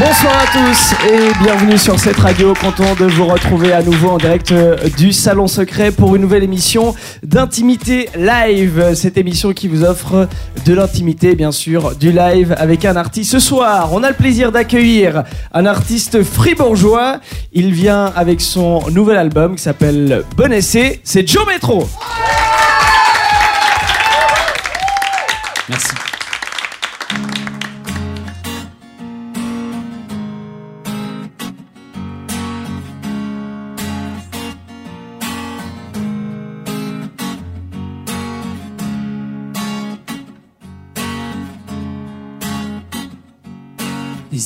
Bonsoir à tous et bienvenue sur cette radio. Content de vous retrouver à nouveau en direct euh, du Salon Secret pour une nouvelle émission d'intimité live. Cette émission qui vous offre de l'intimité, bien sûr, du live avec un artiste. Ce soir, on a le plaisir d'accueillir un artiste fribourgeois. Il vient avec son nouvel album qui s'appelle Bon Essai. C'est Joe Metro. Merci.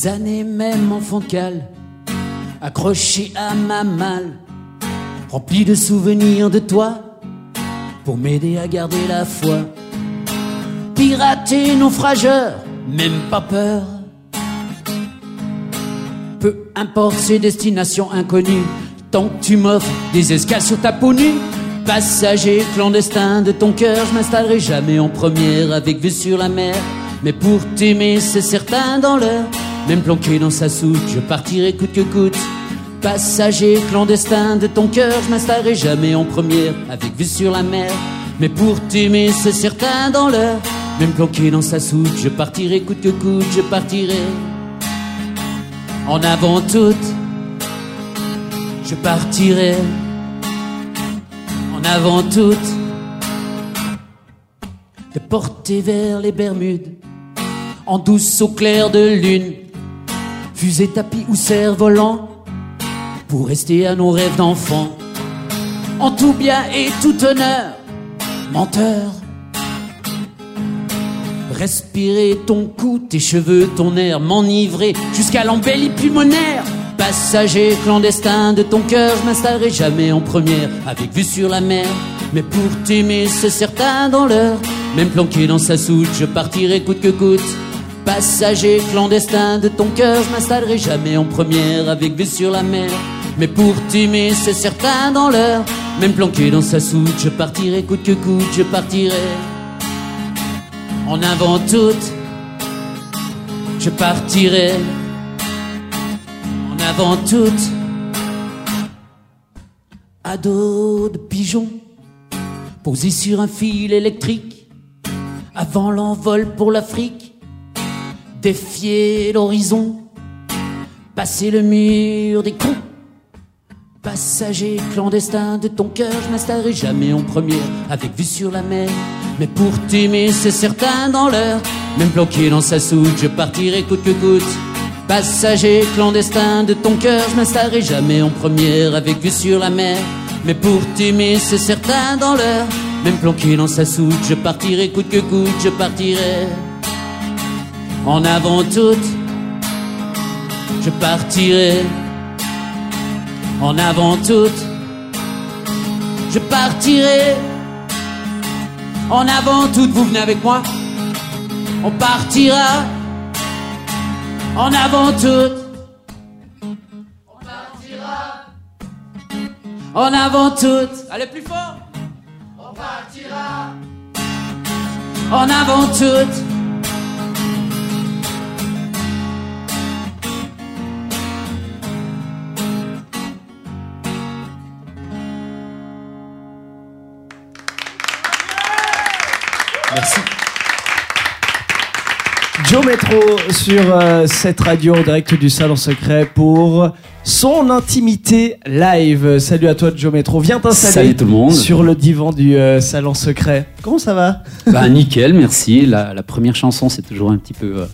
Années même en fond de cale, accroché à ma malle, rempli de souvenirs de toi, pour m'aider à garder la foi. Piraté, naufrageur, même pas peur. Peu importe ses destinations inconnues, tant que tu m'offres des escales sur ta peau. Passager clandestin de ton cœur, je m'installerai jamais en première avec vue sur la mer. Mais pour t'aimer, c'est certain dans l'heure, même planqué dans sa soute, je partirai coûte que coûte. Passager clandestin de ton cœur, je m'installerai jamais en première avec vue sur la mer. Mais pour t'aimer, c'est certain dans l'heure, même planqué dans sa soute, je partirai coûte que coûte, je partirai. En avant toute, je partirai. En avant toute, de porter vers les Bermudes, en douce au clair de lune, fusée, tapis ou cerf-volant, pour rester à nos rêves d'enfant. En tout bien et tout honneur, menteur. Respirer ton cou, tes cheveux, ton air, m'enivrer jusqu'à l'embellie pulmonaire. Passager clandestin de ton cœur, je m'installerai jamais en première, avec vue sur la mer. Mais pour t'aimer, c'est certain dans l'heure, même planqué dans sa soute, je partirai coûte que coûte. Passager clandestin de ton cœur, je m'installerai jamais en première, avec vue sur la mer. Mais pour t'aimer, c'est certain dans l'heure, même planqué dans sa soute, je partirai coûte que coûte, je partirai. En avant toute, je partirai. En avant toute, à dos de pigeon, posé sur un fil électrique, avant l'envol pour l'Afrique, défier l'horizon, passer le mur des cons. Passager clandestin de ton cœur, je m'installerai jamais en première, avec vue sur la mer. Mais pour t'aimer, c'est certain dans l'heure, même bloqué dans sa soute, je partirai coûte que coûte. Passager clandestin de ton cœur, je m'installerai jamais en première, avec vue sur la mer. Mais pour t'aimer, c'est certain dans l'heure, même planqué dans sa soute, je partirai coûte que coûte, je partirai. En avant toute, je partirai. En avant toute, je partirai. En avant toute, vous venez avec moi. On partira. En avant toute. On partira. En avant toute. Allez plus fort. On partira. En avant toute. Merci. Joe Metro sur euh, cette radio en direct du Salon Secret pour son intimité live. Salut à toi Joe Metro. Viens t'installer Salut tout le monde. sur le divan du euh, Salon Secret. Comment ça va? Bah nickel, merci. La, la première chanson, c'est toujours un petit peu, euh,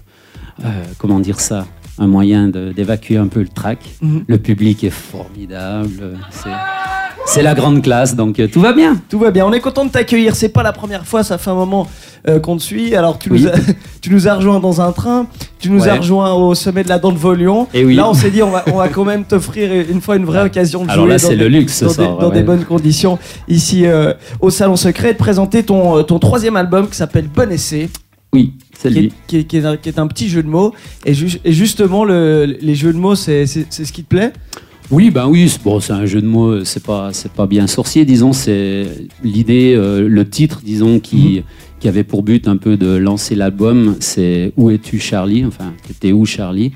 euh, comment dire ça, un moyen de- d'évacuer un peu le trac. Mhm. Le public est formidable. C'est, c'est la grande classe, donc euh, tout va bien. Tout va bien. On est content de t'accueillir. C'est pas la première fois, ça fait un moment euh, qu'on te suit. Alors, tu, Oui. nous as, tu nous as rejoint dans un train, tu nous as rejoint au sommet de la Dent de Volion. Et oui. Là, on s'est dit, on va, on va quand même t'offrir une fois une vraie occasion de Alors jouer là, dans c'est des- le luxe dans, des, soir, dans ouais. des bonnes conditions ici euh, au Salon Secret, de présenter ton, ton troisième album qui s'appelle Bon Essai. Oui, c'est qui est, lui. qui est- qui est un, qui est un petit jeu de mots. Et, ju- et justement, le- les jeux de mots, c'est ce qui te plaît? Oui, ben oui, c'est bon, c'est un jeu de mots, c'est pas, c'est pas bien sorcier, disons, c'est l'idée, euh, le titre, disons, qui, qui avait pour but un peu de lancer l'album, c'est Où es-tu Charlie? Enfin, t'étais où Charlie?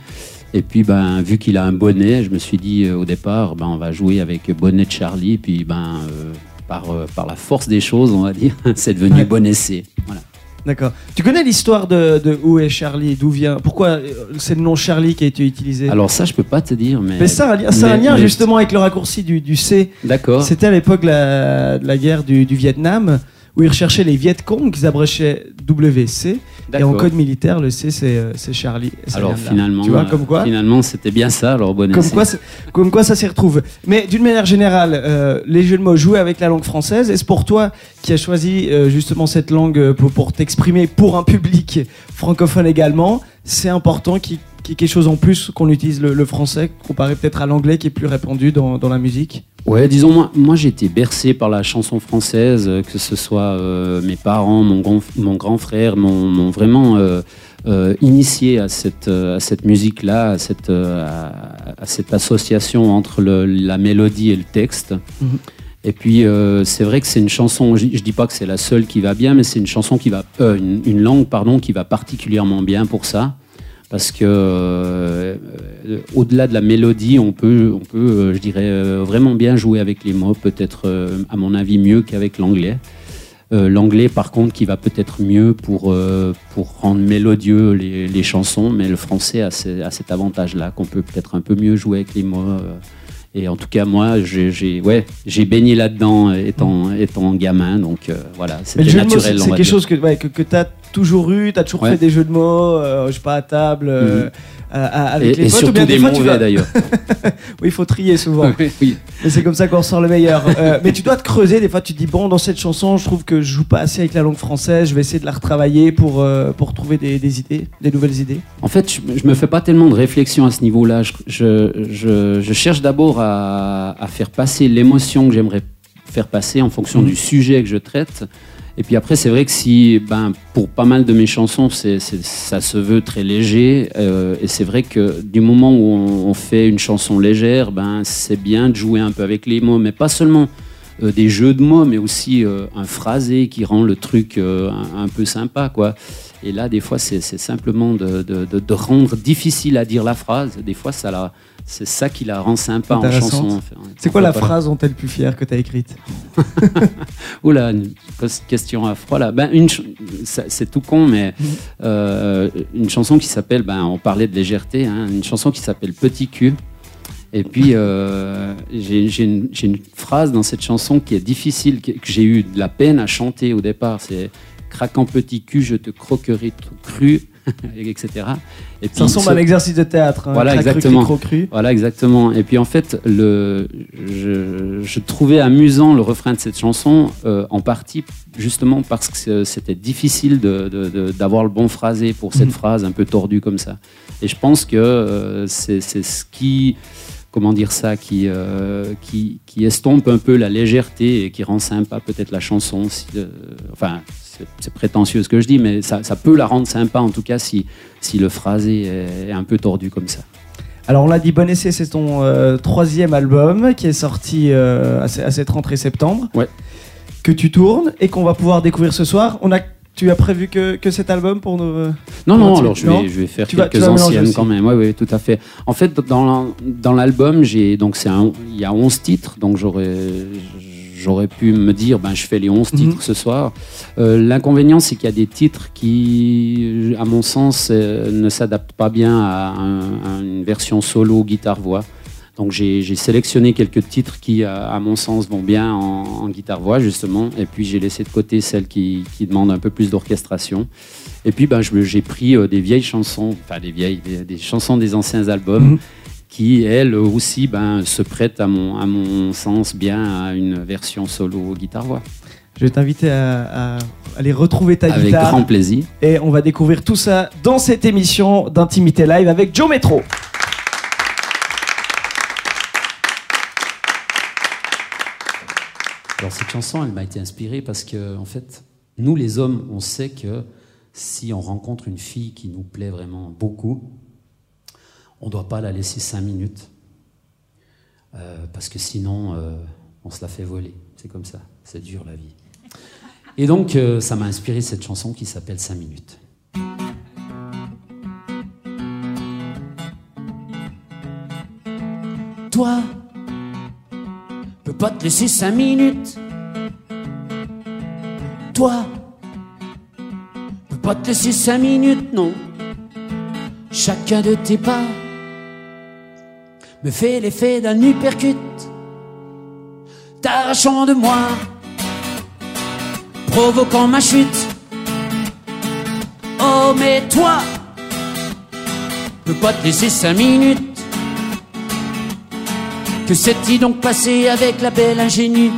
Et puis, ben, vu qu'il a un bonnet, je me suis dit euh, au départ, ben, on va jouer avec bonnet de Charlie, puis ben, euh, par, par la force des choses, on va dire, c'est devenu Ouais. bon essai. Voilà. D'accord. Tu connais l'histoire de, de Où est Charlie D'où vient Pourquoi euh, c'est le nom Charlie qui a été utilisé? Alors ça, je peux pas te dire, mais... Mais ça, a un lien- justement avec le raccourci du, du C. D'accord. C'était à l'époque de la, guerre du, du Vietnam où ils recherchaient les Viet Cong, qu'ils abréchaient WC. Et en code militaire, le C, c'est euh, Charlie. Ça Alors finalement, Tu vois, euh, comme quoi finalement, c'était bien ça, alors bon Comme quoi, comme quoi ça s'y retrouve. Mais d'une manière générale, euh, les jeux de mots joués avec la langue française, est-ce pour toi qui as choisi euh, justement cette langue pour, pour t'exprimer pour un public francophone également, c'est important qu'il qu'il y ait quelque chose en plus qu'on utilise le, le français comparé peut-être à l'anglais qui est plus répandu dans, dans la musique Ouais, disons, moi, moi j'ai été bercé par la chanson française, euh, que ce soit euh, mes parents, mon grand, mon grand frère, m'ont vraiment euh, euh, initié à cette, à cette musique-là, à cette, à, à cette association entre le- la mélodie et le texte. Mhm. Et puis, c'est vrai que c'est une chanson, je, je dis pas que c'est la seule qui va bien, mais c'est une chanson qui va, une, une langue, pardon, qui va particulièrement bien pour ça. Parce que euh, au-delà de la mélodie, on peut, on peut euh, je dirais, euh, vraiment bien jouer avec les mots, peut-être, à mon avis, mieux qu'avec l'anglais. Euh, l'anglais, par contre, qui va peut-être mieux pour, euh, pour rendre mélodieux les, les chansons, mais le français a, ce- a cet avantage-là, qu'on peut peut-être un peu mieux jouer avec les mots. et en tout cas, moi, j'ai ouais, j'ai baigné là-dedans étant, étant gamin, donc voilà, c'était naturel. c'est quelque dire. chose que, ouais, que, que tu as toujours eu, tu as toujours Ouais. fait des jeux de mots, euh, je sais pas, à table, euh, à- à- avec Et, les et potes, ou bien des fois, tu mauvais vas- d'ailleurs. Oui, il faut trier souvent. Oui, oui. Mais c'est comme ça qu'on ressort le meilleur. Euh, mais tu dois te creuser. Des fois, tu te dis bon, dans cette chanson, je trouve que je joue pas assez avec la langue française. Je vais essayer de la retravailler pour euh, pour trouver des, des idées, des nouvelles idées. En fait, je, je me fais pas tellement de réflexion à ce niveau-là. Je, je, je- je cherche d'abord à, à faire passer l'émotion que j'aimerais faire passer en fonction Mhm. du sujet que je traite. Et puis après, c'est vrai que si, ben, pour pas mal de mes chansons, c'est, ça se veut très léger. euh, et c'est vrai que du moment où on, on fait une chanson légère, ben, c'est bien de jouer un peu avec les mots, mais pas seulement euh, des jeux de mots, mais aussi euh, un phrasé qui rend le truc euh, un, un peu sympa, quoi. Et là, des fois, c'est simplement de, de- de- de rendre difficile à dire la phrase. Des fois, ça la, c'est ça qui la rend sympa en chanson. Enfin, C'est quoi la phrase dont t'es le plus fier que t'as écrite Oula, une question à froid là. Ben, une c'est tout con, mais Mhm. euh, une chanson qui s'appelle, ben, on parlait de légèreté, hein, une chanson qui s'appelle Petit cul. Et puis, euh, j'ai j'ai une, j'ai une phrase dans cette chanson qui est difficile, que, que j'ai eu de la peine à chanter au départ. C'est Craquant petit cul, je te croquerai tout cru, etc. Et puis, Ça ressemble à un exercice de théâtre. hein. Voilà, cru, exactement. cro, cru. voilà, exactement. Et puis en fait, le, je, je trouvais amusant le refrain de cette chanson, euh, en partie justement parce que c'était difficile d'avoir le bon phrasé pour cette Mhm. phrase un peu tordue comme ça. Et je pense que euh, c'est c'est ce qui, comment dire ça, qui, euh, qui, qui estompe un peu la légèreté et qui rend sympa peut-être la chanson. si, euh, enfin, c'est- prétentieux ce que je dis, mais ça, ça peut la rendre sympa en tout cas si, si le phrasé est, un peu tordu comme ça. Alors on l'a dit, Bon Essai, c'est ton euh, troisième album qui est sorti euh, à, ce- à cette rentrée septembre. Ouais. Que tu tournes et qu'on va pouvoir découvrir ce soir. On a, tu as prévu que, que cet album pour nous. euh, Non, non, Comment tu- alors je non vais, je vais faire Tu quelques vas anciennes quand même. Oui, oui, tout à fait. En fait, dans la- dans l'album, j'ai donc il y a 11 titres, donc j'aurais j'aurais pu me dire ben je fais les 11 Mhm. titres ce soir. Euh, L'inconvénient, c'est qu'il y a des titres qui, à mon sens, euh, ne s'adaptent pas bien à, un- à une version solo guitare-voix. Donc j'ai sélectionné quelques titres qui, à, à mon sens, vont bien en, en guitare-voix, justement. Et puis j'ai laissé de côté celles qui, qui demandent un peu plus d'orchestration. Et puis ben, j'ai pris euh, des vieilles chansons, enfin des vieilles, des, des chansons des anciens albums, Mhm. Qui elle aussi ben, se prête à mon, à mon sens bien à une version solo guitare-voix. Je vais t'inviter à, à aller retrouver ta Avec guitare. grand plaisir. Et on va découvrir tout ça dans cette émission d'intimité live avec Joe Metro. Alors cette chanson, elle m'a été inspirée parce que, en fait, nous les hommes, on sait que si on rencontre une fille qui nous plaît vraiment beaucoup, on ne doit pas la laisser cinq minutes. Euh, parce que sinon, euh, on se la fait voler. C'est comme ça. C'est dur la vie. Et donc, euh, ça m'a inspiré cette chanson qui s'appelle 5 minutes. Toi, peux pas te laisser cinq minutes. Toi, peux pas te laisser cinq minutes, non. Chacun de tes pas me fait l'effet d'un uppercut, t'arrachant de moi, provoquant ma chute. Oh, mais toi, peux pas te laisser cinq minutes. Que s'est-il donc passé avec la belle ingénue?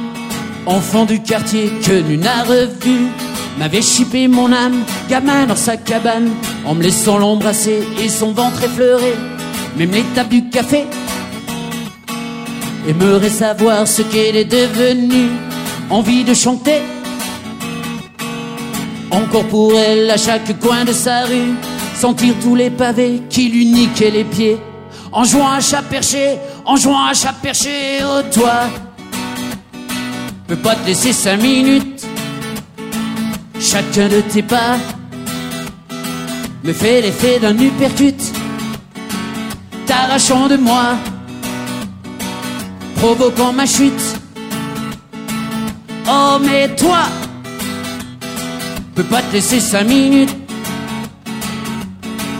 Enfant du quartier que nul n'a revu M'avait chippé mon âme, gamin dans sa cabane En me laissant l'embrasser et son ventre effleuré Même l'étape du café Aimerait savoir ce qu'elle est devenue. Envie de chanter. Encore pour elle à chaque coin de sa rue. Sentir tous les pavés qui lui niquaient les pieds. En jouant à chat perché, en jouant à chat perché, oh toi, peux pas te laisser cinq minutes. Chacun de tes pas me fait l'effet d'un uppercut, t'arrachant de moi, provoquant ma chute. Oh mais toi, peux pas te laisser cinq minutes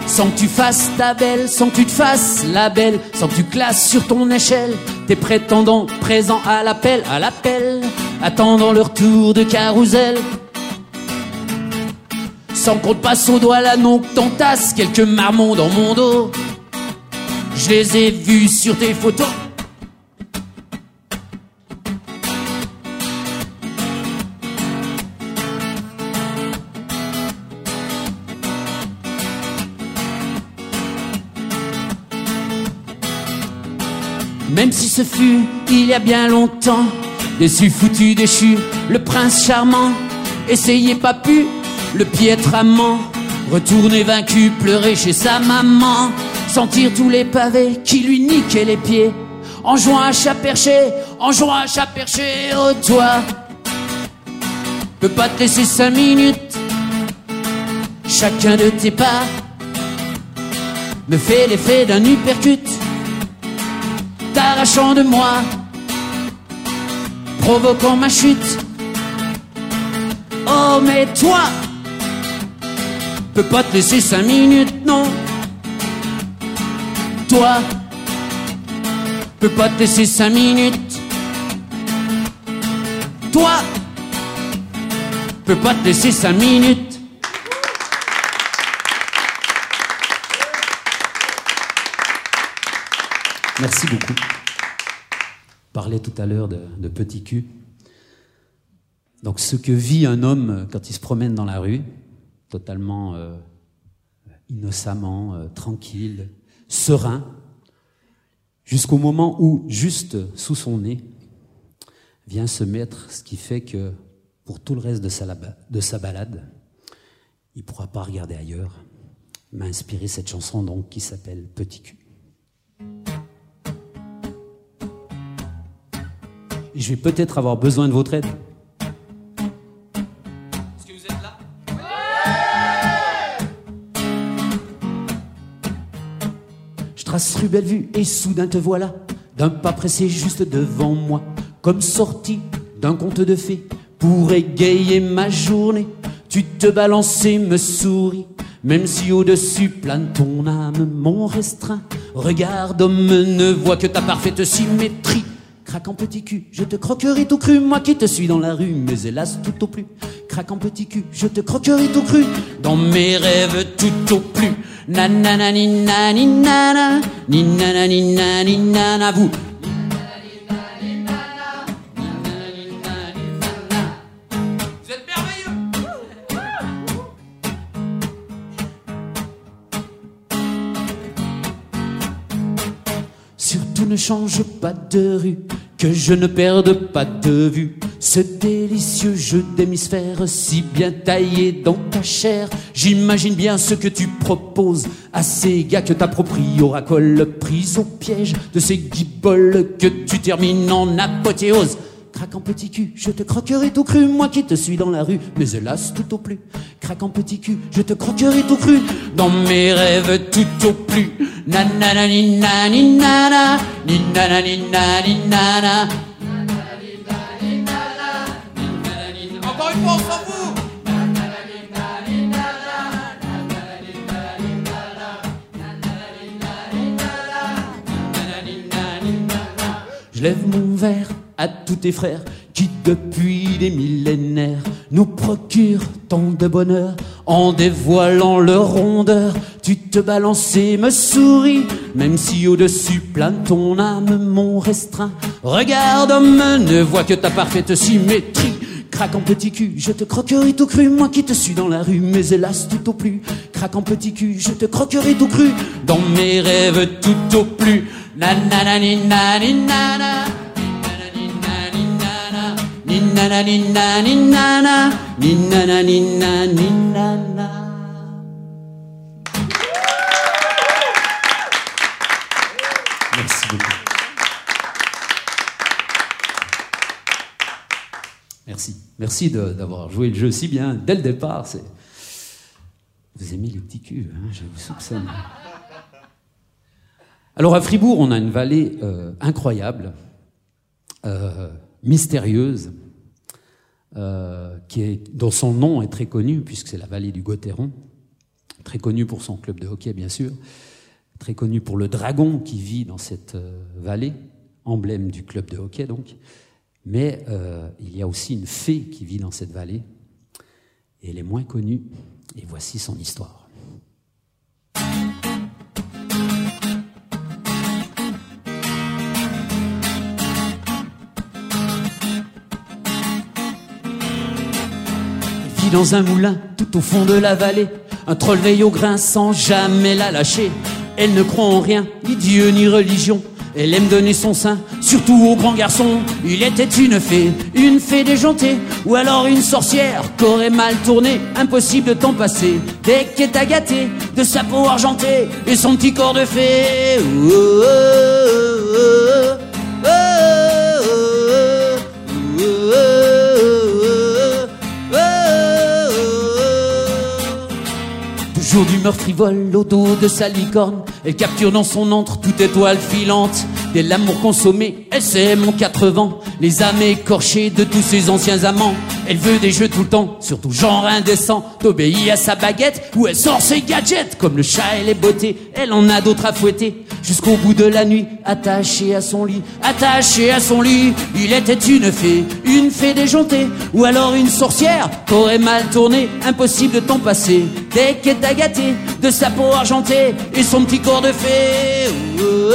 sans que tu fasses ta belle, sans que tu te fasses la belle, sans que tu classes sur ton échelle tes prétendants présents à l'appel, à l'appel, attendant leur tour de carrousel. Sans qu'on te passe au doigt l'anneau que t'entasses quelques marmons dans mon dos. Je les ai vus sur tes photos. Même si ce fut il y a bien longtemps, déçu, foutu, déchu, le prince charmant, essayez pas pu, le piètre amant, retourner vaincu, pleurer chez sa maman, sentir tous les pavés qui lui niquaient les pieds, en jouant à chat perché, en jouant à chat perché, oh toi, peux pas te laisser cinq minutes, chacun de tes pas me fait l'effet d'un uppercut t'arrachant de moi, provoquant ma chute. Oh mais toi, peux pas te laisser cinq minutes, non. Toi, peux pas te laisser cinq minutes. Toi, peux pas te laisser cinq minutes. Merci beaucoup. Parlais tout à l'heure de, petit cul. Donc ce que vit un homme quand il se promène dans la rue, totalement euh, innocemment, euh, tranquille, serein, jusqu'au moment où, juste sous son nez, vient se mettre ce qui fait que pour tout le reste de sa, de sa balade, il ne pourra pas regarder ailleurs. Il m'a inspiré cette chanson donc qui s'appelle Petit cul. Je vais peut-être avoir besoin de votre aide. Est-ce que vous êtes là? Je trace rue Bellevue et soudain te voilà, d'un pas pressé juste devant moi, comme sorti d'un conte de fées, pour égayer ma journée. Tu te balances et me souris, même si au-dessus plane ton âme, mon restreint. Regarde, homme, ne voit que ta parfaite symétrie. Craquant petit cul, je te croquerai tout cru, moi qui te suis dans la rue, mais hélas tout au plus. Craquant petit cul, je te croquerai tout cru. Dans mes rêves tout au plus. Nanana ni nana, ni nana ni nana vous. Vous Surtout ne change pas de rue, que je ne perde pas de vue. Ce délicieux jeu d'hémisphère si bien taillé dans ta chair. J'imagine bien ce que tu proposes à ces gars que t'appropries au racole, prise au piège de ces guiboles que tu termines en apothéose. Craquant petit cul, je te croquerai tout cru, moi qui te suis dans la rue, mais hélas tout au plus. Craquant petit cul, je te croquerai tout cru, dans mes rêves tout au plus. Nanana ni nana, ni nana ni nani nana. Encore une fois, on s'en fout Je lève mon verre à tous tes frères qui depuis des millénaires nous procurent tant de bonheur en dévoilant leur rondeur. Tu te balances et me souris, même si au-dessus plane ton âme, mon restreint. Regarde homme, ne vois que ta parfaite symétrie. Craquant petit cul, je te croquerai tout cru, moi qui te suis dans la rue, mais hélas tout au plus. Craquant petit cul, je te croquerai tout cru, dans mes rêves tout au plus. Nanana Merci beaucoup. Merci. Merci d'avoir joué le jeu si bien dès le départ. C'est... Vous aimez les petits culs, hein, je vous soupçonne. Alors à Fribourg, on a une vallée euh, incroyable, euh, mystérieuse, euh, dont son nom est très connu, puisque c'est la vallée du Gotteron, très connue pour son club de hockey, bien sûr, très connue pour le dragon qui vit dans cette euh, vallée, emblème du club de hockey donc. Mais euh, il y a aussi une fée qui vit dans cette vallée, et elle est moins connue, et voici son histoire. Dans un moulin tout au fond de la vallée. Un troll veille au grain sans jamais la lâcher. Elle ne croit en rien, ni Dieu ni religion. Elle aime donner son sein, surtout aux grands garçons. Il était une fée, une fée déjantée, ou alors une sorcière qu'aurait mal tourné. Impossible de t'en passer, dès qu'elle t'a gâté de sa peau argentée et son petit corps de fée. Oh, oh, oh, oh. Toujours d'humeur frivole au de sa licorne Elle capture dans son antre toute étoile filante Dès l'amour consommé, elle sait mon quatre vents Les âmes écorchées de tous ses anciens amants. Elle veut des jeux tout le temps, surtout genre indécent. T'obéis à sa baguette ou elle sort ses gadgets. Comme le chat et les beautés, elle en a d'autres à fouetter. Jusqu'au bout de la nuit, attachée à son lit Attachée à son lit, il était une fée Une fée déjantée, ou alors une sorcière Qu'aurait mal tourné, impossible de t'en passer. Dès qu'elle t'a gâté de sa peau argentée Et son petit corps de fée. Oh, oh,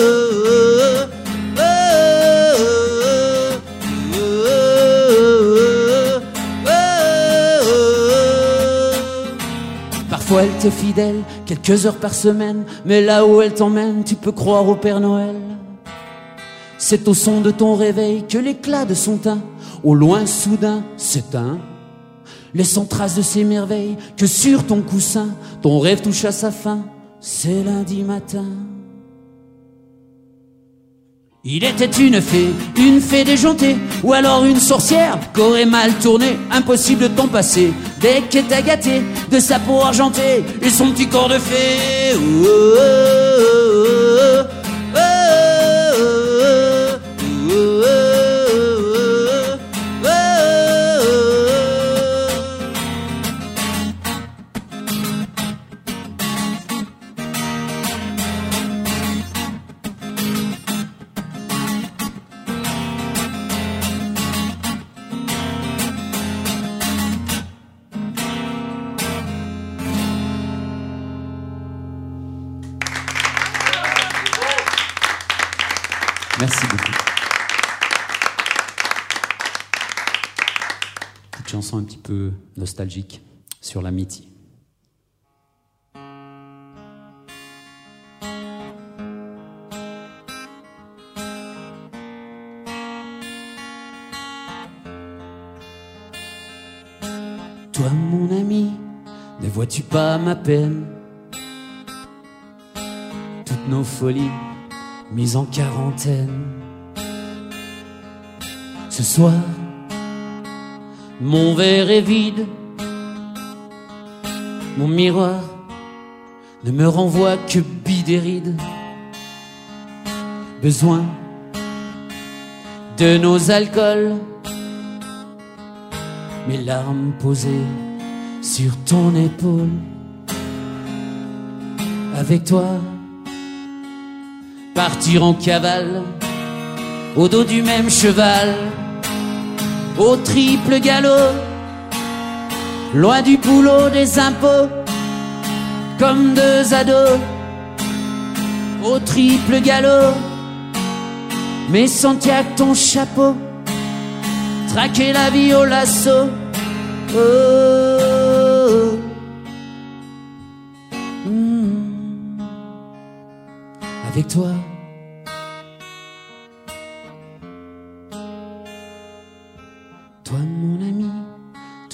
oh, Parfois elle t'est fidèle, quelques heures par semaine, mais là où elle t'emmène, tu peux croire au Père Noël. C'est au son de ton réveil que l'éclat de son teint, au loin soudain, s'éteint. Laissant trace de ces merveilles que sur ton coussin, ton rêve touche à sa fin, c'est lundi matin. Il était une fée, une fée déjantée, ou alors une sorcière qu'aurait mal tourné, impossible de t'en passer. Dès qu'elle t'a gâté de sa peau argentée et son petit corps de fée. Oh, oh, oh, nostalgique sur l'amitié. Toi, mon ami, ne vois-tu pas ma peine? Toutes nos folies mises en quarantaine. Ce soir, mon verre est vide. Mon miroir ne me renvoie que bidéride. Besoin de nos alcools mes larmes posées sur ton épaule. Avec toi, partir en cavale, au dos du même cheval, au triple galop, loin du boulot des impôts, comme deux ados, au triple galop, mais que ton chapeau traquer la vie au lasso. Oh. Mm. Avec. Toi,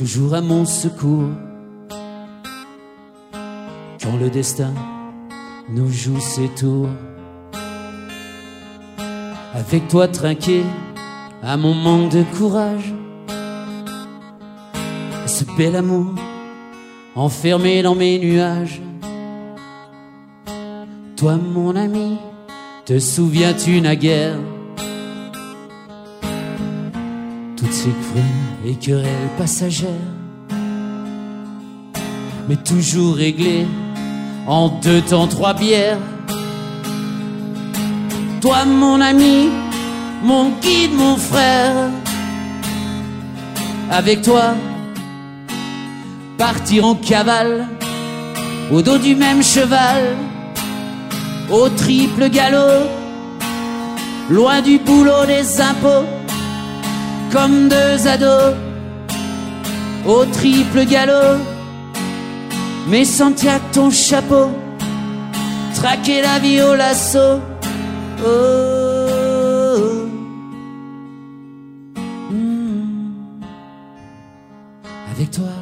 toujours à mon secours. Quand le destin nous joue ses tours. Avec toi, trinquer à mon manque de courage. Ce bel amour enfermé dans mes nuages. Toi, mon ami, te souviens-tu naguère? Ces crues et querelles passagères, mais toujours réglées en deux temps, trois bières. Toi, mon ami, mon guide, mon frère. Avec toi, partir en cavale, au dos du même cheval, au triple galop, loin du boulot des impôts, comme deux ados, au triple galop, mais sans ton chapeau, traquer la vie au lasso. Oh. Mm. Avec. Toi,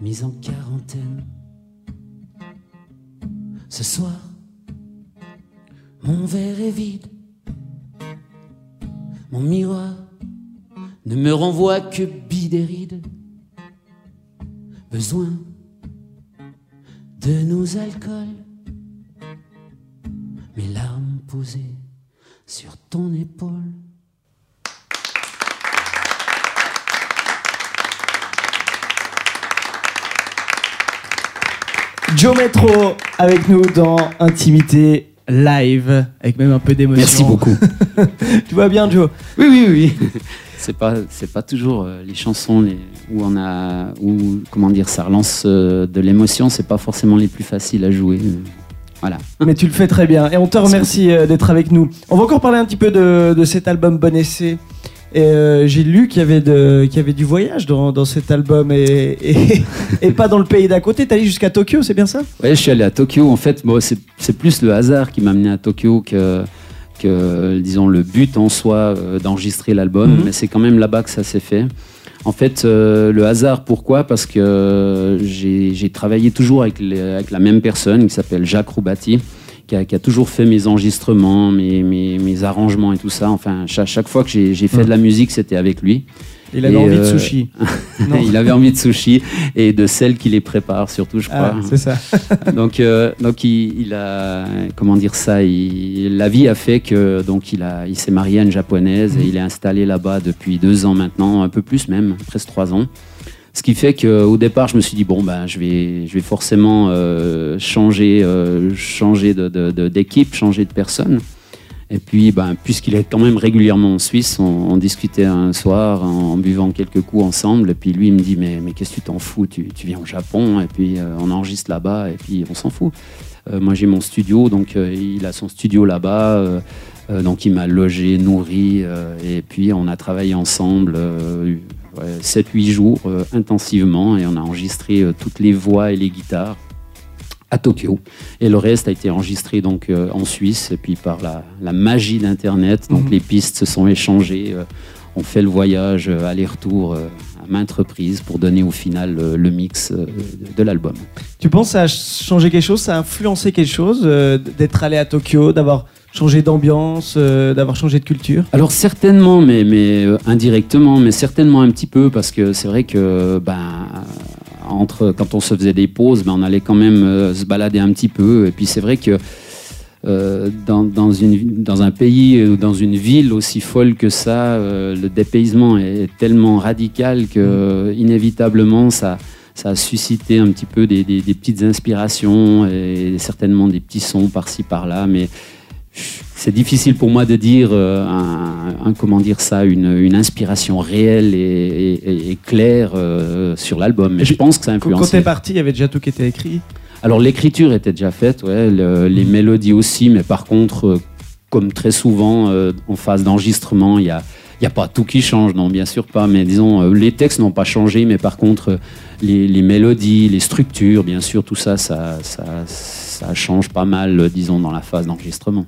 Mises en quarantaine. Ce soir, mon verre est vide. Mon miroir ne me renvoie que bidéride. Besoin de nos alcools, mes larmes posées sur ton épaule. Joe Metro avec nous dans Intimité Live, avec même un peu d'émotion. Merci beaucoup. tu vois bien, Joe? Oui, oui, oui. C'est pas, c'est pas toujours euh, les chansons les, où on a, où comment dire, ça relance euh, de l'émotion. C'est pas forcément les plus faciles à jouer. euh, Voilà. Mais tu le fais très bien. Et on te remercie d'être avec nous. On va encore parler un petit peu de, de cet album Bon Essai. Et euh, j'ai lu qu'il y avait de, qu'il y avait du voyage dans, dans cet album et, et, et pas dans le pays d'à côté. T'es allé jusqu'à Tokyo, c'est bien ça? Ouais, je suis allé à Tokyo. En fait, bon, c'est c'est plus le hasard qui m'a amené à Tokyo que, que disons, le but en soi euh, d'enregistrer l'album. Mhm. Mais c'est quand même là-bas que ça s'est fait. En fait, euh, le hasard, pourquoi? Parce que j'ai j'ai travaillé toujours avec, les- avec la même personne qui s'appelle Jacques Roubati, qui a, qui a toujours fait mes enregistrements, mes, mes, mes arrangements et tout ça. Enfin, chaque, chaque fois que j'ai fait Mhm. de la musique, c'était avec lui. Il avait Et, envie de euh, sushi. Non. Il avait envie de sushi et de celles qui les préparent, surtout, je crois. Ah, c'est ça. donc, euh, donc il, il a, comment dire ça, il- la vie a fait que donc il a, il s'est marié à une japonaise et il est installé là-bas depuis deux ans maintenant, un peu plus même, presque trois ans. Ce qui fait qu'au départ, je me suis dit bon ben, je vais, je vais forcément euh, changer, euh, changer de, d'équipe, changer de personne. Et puis, ben, puisqu'il est quand même régulièrement en Suisse, on, discutait un soir en, buvant quelques coups ensemble. Et puis lui, il me dit Mais, mais qu'est-ce que tu t'en fous? Tu, tu viens au Japon, et puis euh, on enregistre là-bas, et puis on s'en fout. Moi, j'ai mon studio, donc il a son studio là-bas. donc il m'a logé, nourri, et puis on a travaillé ensemble ouais, 7-8 jours euh, intensivement, et on a enregistré euh, toutes les voix et les guitares à Tokyo. Et le reste a été enregistré donc euh, en Suisse, et puis par la, la magie d'Internet, donc Mhm. les pistes se sont échangées. euh, on fait le voyage euh, aller-retour euh, à maintes reprises pour donner au final euh, le mix euh, de, l'album. Tu penses que ça a changé quelque chose Ça a influencé quelque chose euh, d'être allé à Tokyo, d'avoir changé d'ambiance, euh, d'avoir changé de culture Alors certainement, mais, mais euh, indirectement, mais certainement un petit peu, parce que c'est vrai que ben, entre, quand on se faisait des pauses, ben, on allait quand même euh, se balader un petit peu. Et puis c'est vrai que dans, dans, une, dans un pays ou dans une ville aussi folle que ça, le dépaysement est tellement radical que euh, inévitablement ça, ça a suscité un petit peu des, des- des petites inspirations et certainement des petits sons par-ci par-là, mais c'est difficile pour moi de dire euh, un, un- comment dire ça, une, une inspiration réelle et, et- et- et claire euh, sur l'album. Mais je pense que ça a Quand, t'es parti, il y avait déjà tout qui était écrit? Alors l'écriture était déjà faite, ouais, le- les mélodies aussi, mais par contre, euh, comme très souvent en phase d'enregistrement, il y a, il y a pas tout qui change, non, bien sûr pas, mais disons, les textes n'ont pas changé, mais par contre, les, les mélodies, les structures, bien sûr, tout ça, ça, ça, ça change pas mal, disons, dans la phase d'enregistrement.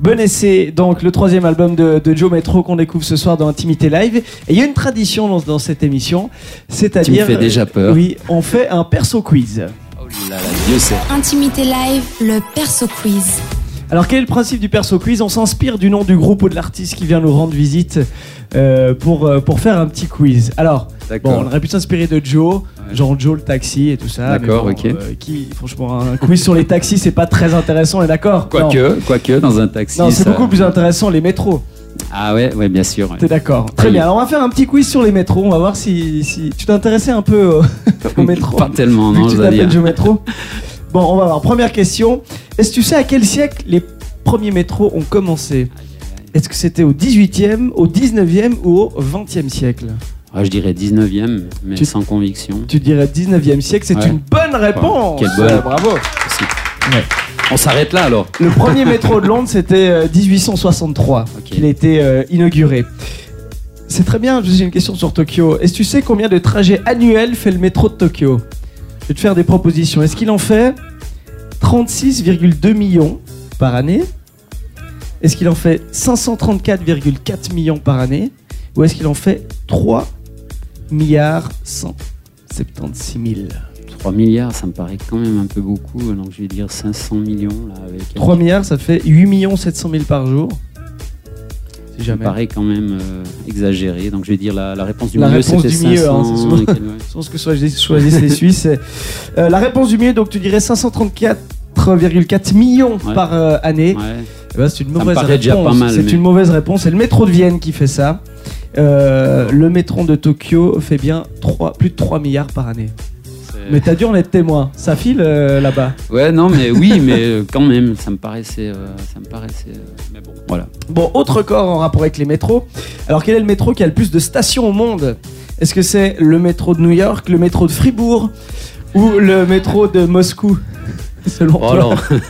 Bon essai, donc le troisième album de, de Joe Metro qu'on découvre ce soir dans Intimité Live. Et il y a une tradition dans, dans cette émission, Tu me c'est-à-dire. fais déjà peur. Oui, on fait un perso quiz. Oh là là, Dieu sait. Intimité live, le perso quiz. Alors quel est le principe du perso quiz? On s'inspire du nom du groupe ou de l'artiste qui vient nous rendre visite euh, pour, euh, pour faire un petit quiz. Alors, bon, on aurait pu s'inspirer de Joe, genre Joe le taxi et tout ça. D'accord, bon, ok. euh, qui, franchement, un quiz sur les taxis, c'est pas très intéressant, on est d'accord? Quoique, quoique, dans un taxi. Non, c'est ça- beaucoup plus intéressant les métros. Ah ouais, ouais, bien sûr. ouais. T'es d'accord Très Oui. bien. Alors on va faire un petit quiz sur les métros. On va voir si, si... tu t'intéressais un peu au, au métro? Pas tellement, Vu non, que je tu. Joe Métro. Bon, on va voir. Première question. Est-ce que tu sais à quel siècle les premiers métros ont commencé? Est-ce que c'était au 18e, au 19e ou au 20e siècle Ah, je dirais 19e, mais Tu- sans conviction. Tu dirais 19e siècle, c'est Ouais. une bonne réponse. Quelle bonne. Euh, Bravo. On s'arrête là alors. Le premier métro de Londres, c'était euh, 1863 Ok. qu'il a été euh, inauguré. C'est très bien, j'ai une question sur Tokyo. Est-ce que tu sais combien de trajets annuels fait le métro de Tokyo? Je vais te faire des propositions. Est-ce qu'il en fait 36,2 millions par année? Est-ce qu'il en fait 534,4 millions par année Ou est-ce qu'il en fait 3 milliards 176 000 3 milliards, ça me paraît quand même un peu beaucoup, donc je vais dire 500 millions là avec. 3 milliards, ça fait 8 millions 700 000 par jour. Ça me jamais. paraît quand même euh, exagéré, donc je vais dire la, la réponse du La milieu c'était du milieu, hein, 500. c'est souvent- et quel- ouais. Je pense que choisissent, choisissent les Suisses. Euh, la réponse du milieu, donc tu dirais 534,4 millions Ouais. par euh, année. Ouais. C'est une mauvaise réponse. C'est mais- une mauvaise réponse. C'est le métro de Vienne qui fait ça. Euh, le métro de Tokyo fait bien 3, plus de 3 milliards par année. Mais t'as dû en être témoin. Ça file euh, là-bas. Ouais, non, mais oui, mais euh, quand même, ça me paraissait. euh, ça me paraissait mais bon, voilà. Bon, autre record en rapport avec les métros. Alors, quel est le métro qui a le plus de stations au monde? Est-ce que c'est le métro de New York, le métro de Fribourg ou le métro de Moscou? Selon Oh, toi.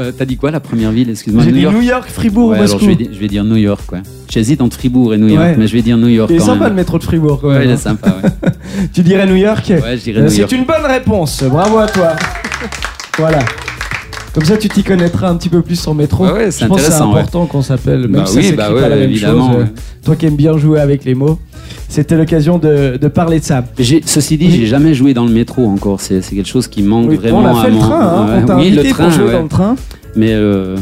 Euh, T'as dit quoi la première ville Excuse-moi. J'ai dit York New York, Fribourg Ouais, ou alors Moscou. je vais, dire, je vais dire New York, ouais. J'hésite entre Fribourg et New York, Ouais. mais je vais dire New York Il est quand sympa même. le métro de Fribourg quand Ouais, même. il est hein. sympa, ouais. Tu dirais New York Ouais, je dirais New C'est York. une bonne réponse. Bravo à toi. voilà. Comme ça, tu t'y connaîtras un petit peu plus en métro. Ouais, ouais, Je pense que c'est ouais. important qu'on s'appelle. Même Bah si oui, bah pas la même évidemment, chose. euh. Toi qui aimes bien jouer avec les mots, c'était l'occasion de, de parler de ça. Ceci dit, Oui. j'ai jamais joué dans le métro encore. C'est quelque chose qui manque Oui, vraiment on a fait à le train. Hein, on t'a oui, invité le train, pour jouer ouais. dans le train. Mais euh,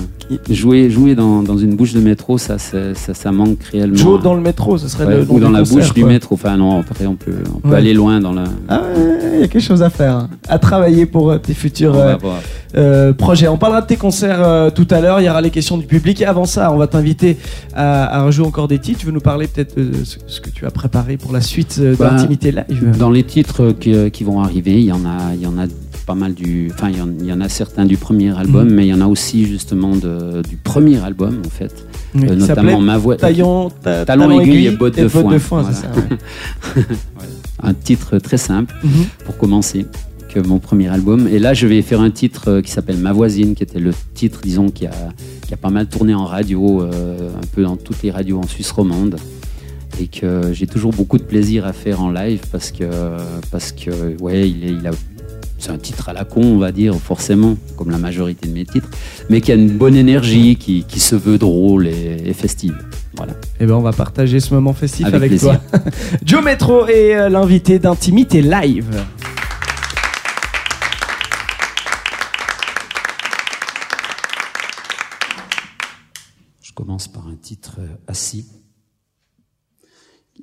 jouer, jouer dans, dans une bouche de métro, ça, ça, ça, ça manque réellement. Jouer dans le métro, ce serait Ouais, le ou dans la concert, bouche du métro. Enfin non, après on peut, on peut Ouais. aller loin dans la. Ah, il y a quelque chose à faire, hein. à travailler pour euh, tes futurs euh, euh, projets. On parlera de tes concerts euh, tout à l'heure. Il y aura les questions du public. Et avant ça, on va t'inviter à, à rejouer encore des titres. Tu veux nous parler peut-être de ce, que tu as préparé pour la suite Bah, d'Intimité Live? Dans les titres qui, qui vont arriver, il y en a, il y en a pas mal du. Enfin, il y en- il y, en a certains du premier album, Mhm. mais il y en a aussi justement de- du premier album, en fait. Oui, Euh, notamment ma voix. Taillon, ta- Talon aiguille et bottes de foin. c'est ça. ouais. Un titre très simple Mhm. pour commencer que mon premier album. Et là, je vais faire un titre euh, qui s'appelle Ma voisine, qui était le titre, disons, qui a, qui a pas mal tourné en radio, euh, un peu dans toutes les radios en Suisse romande. Et que j'ai toujours beaucoup de plaisir à faire en live parce que, parce que ouais, il, est, il a. C'est un titre à la con, on va dire, forcément, comme la majorité de mes titres, mais qui a une bonne énergie, qui, qui se veut drôle et, et festive. Voilà. Eh ben, on va partager ce moment festif avec, Avec toi. Joe Metro est euh, l'invité d'Intimité Live. Je commence par un titre euh, assis,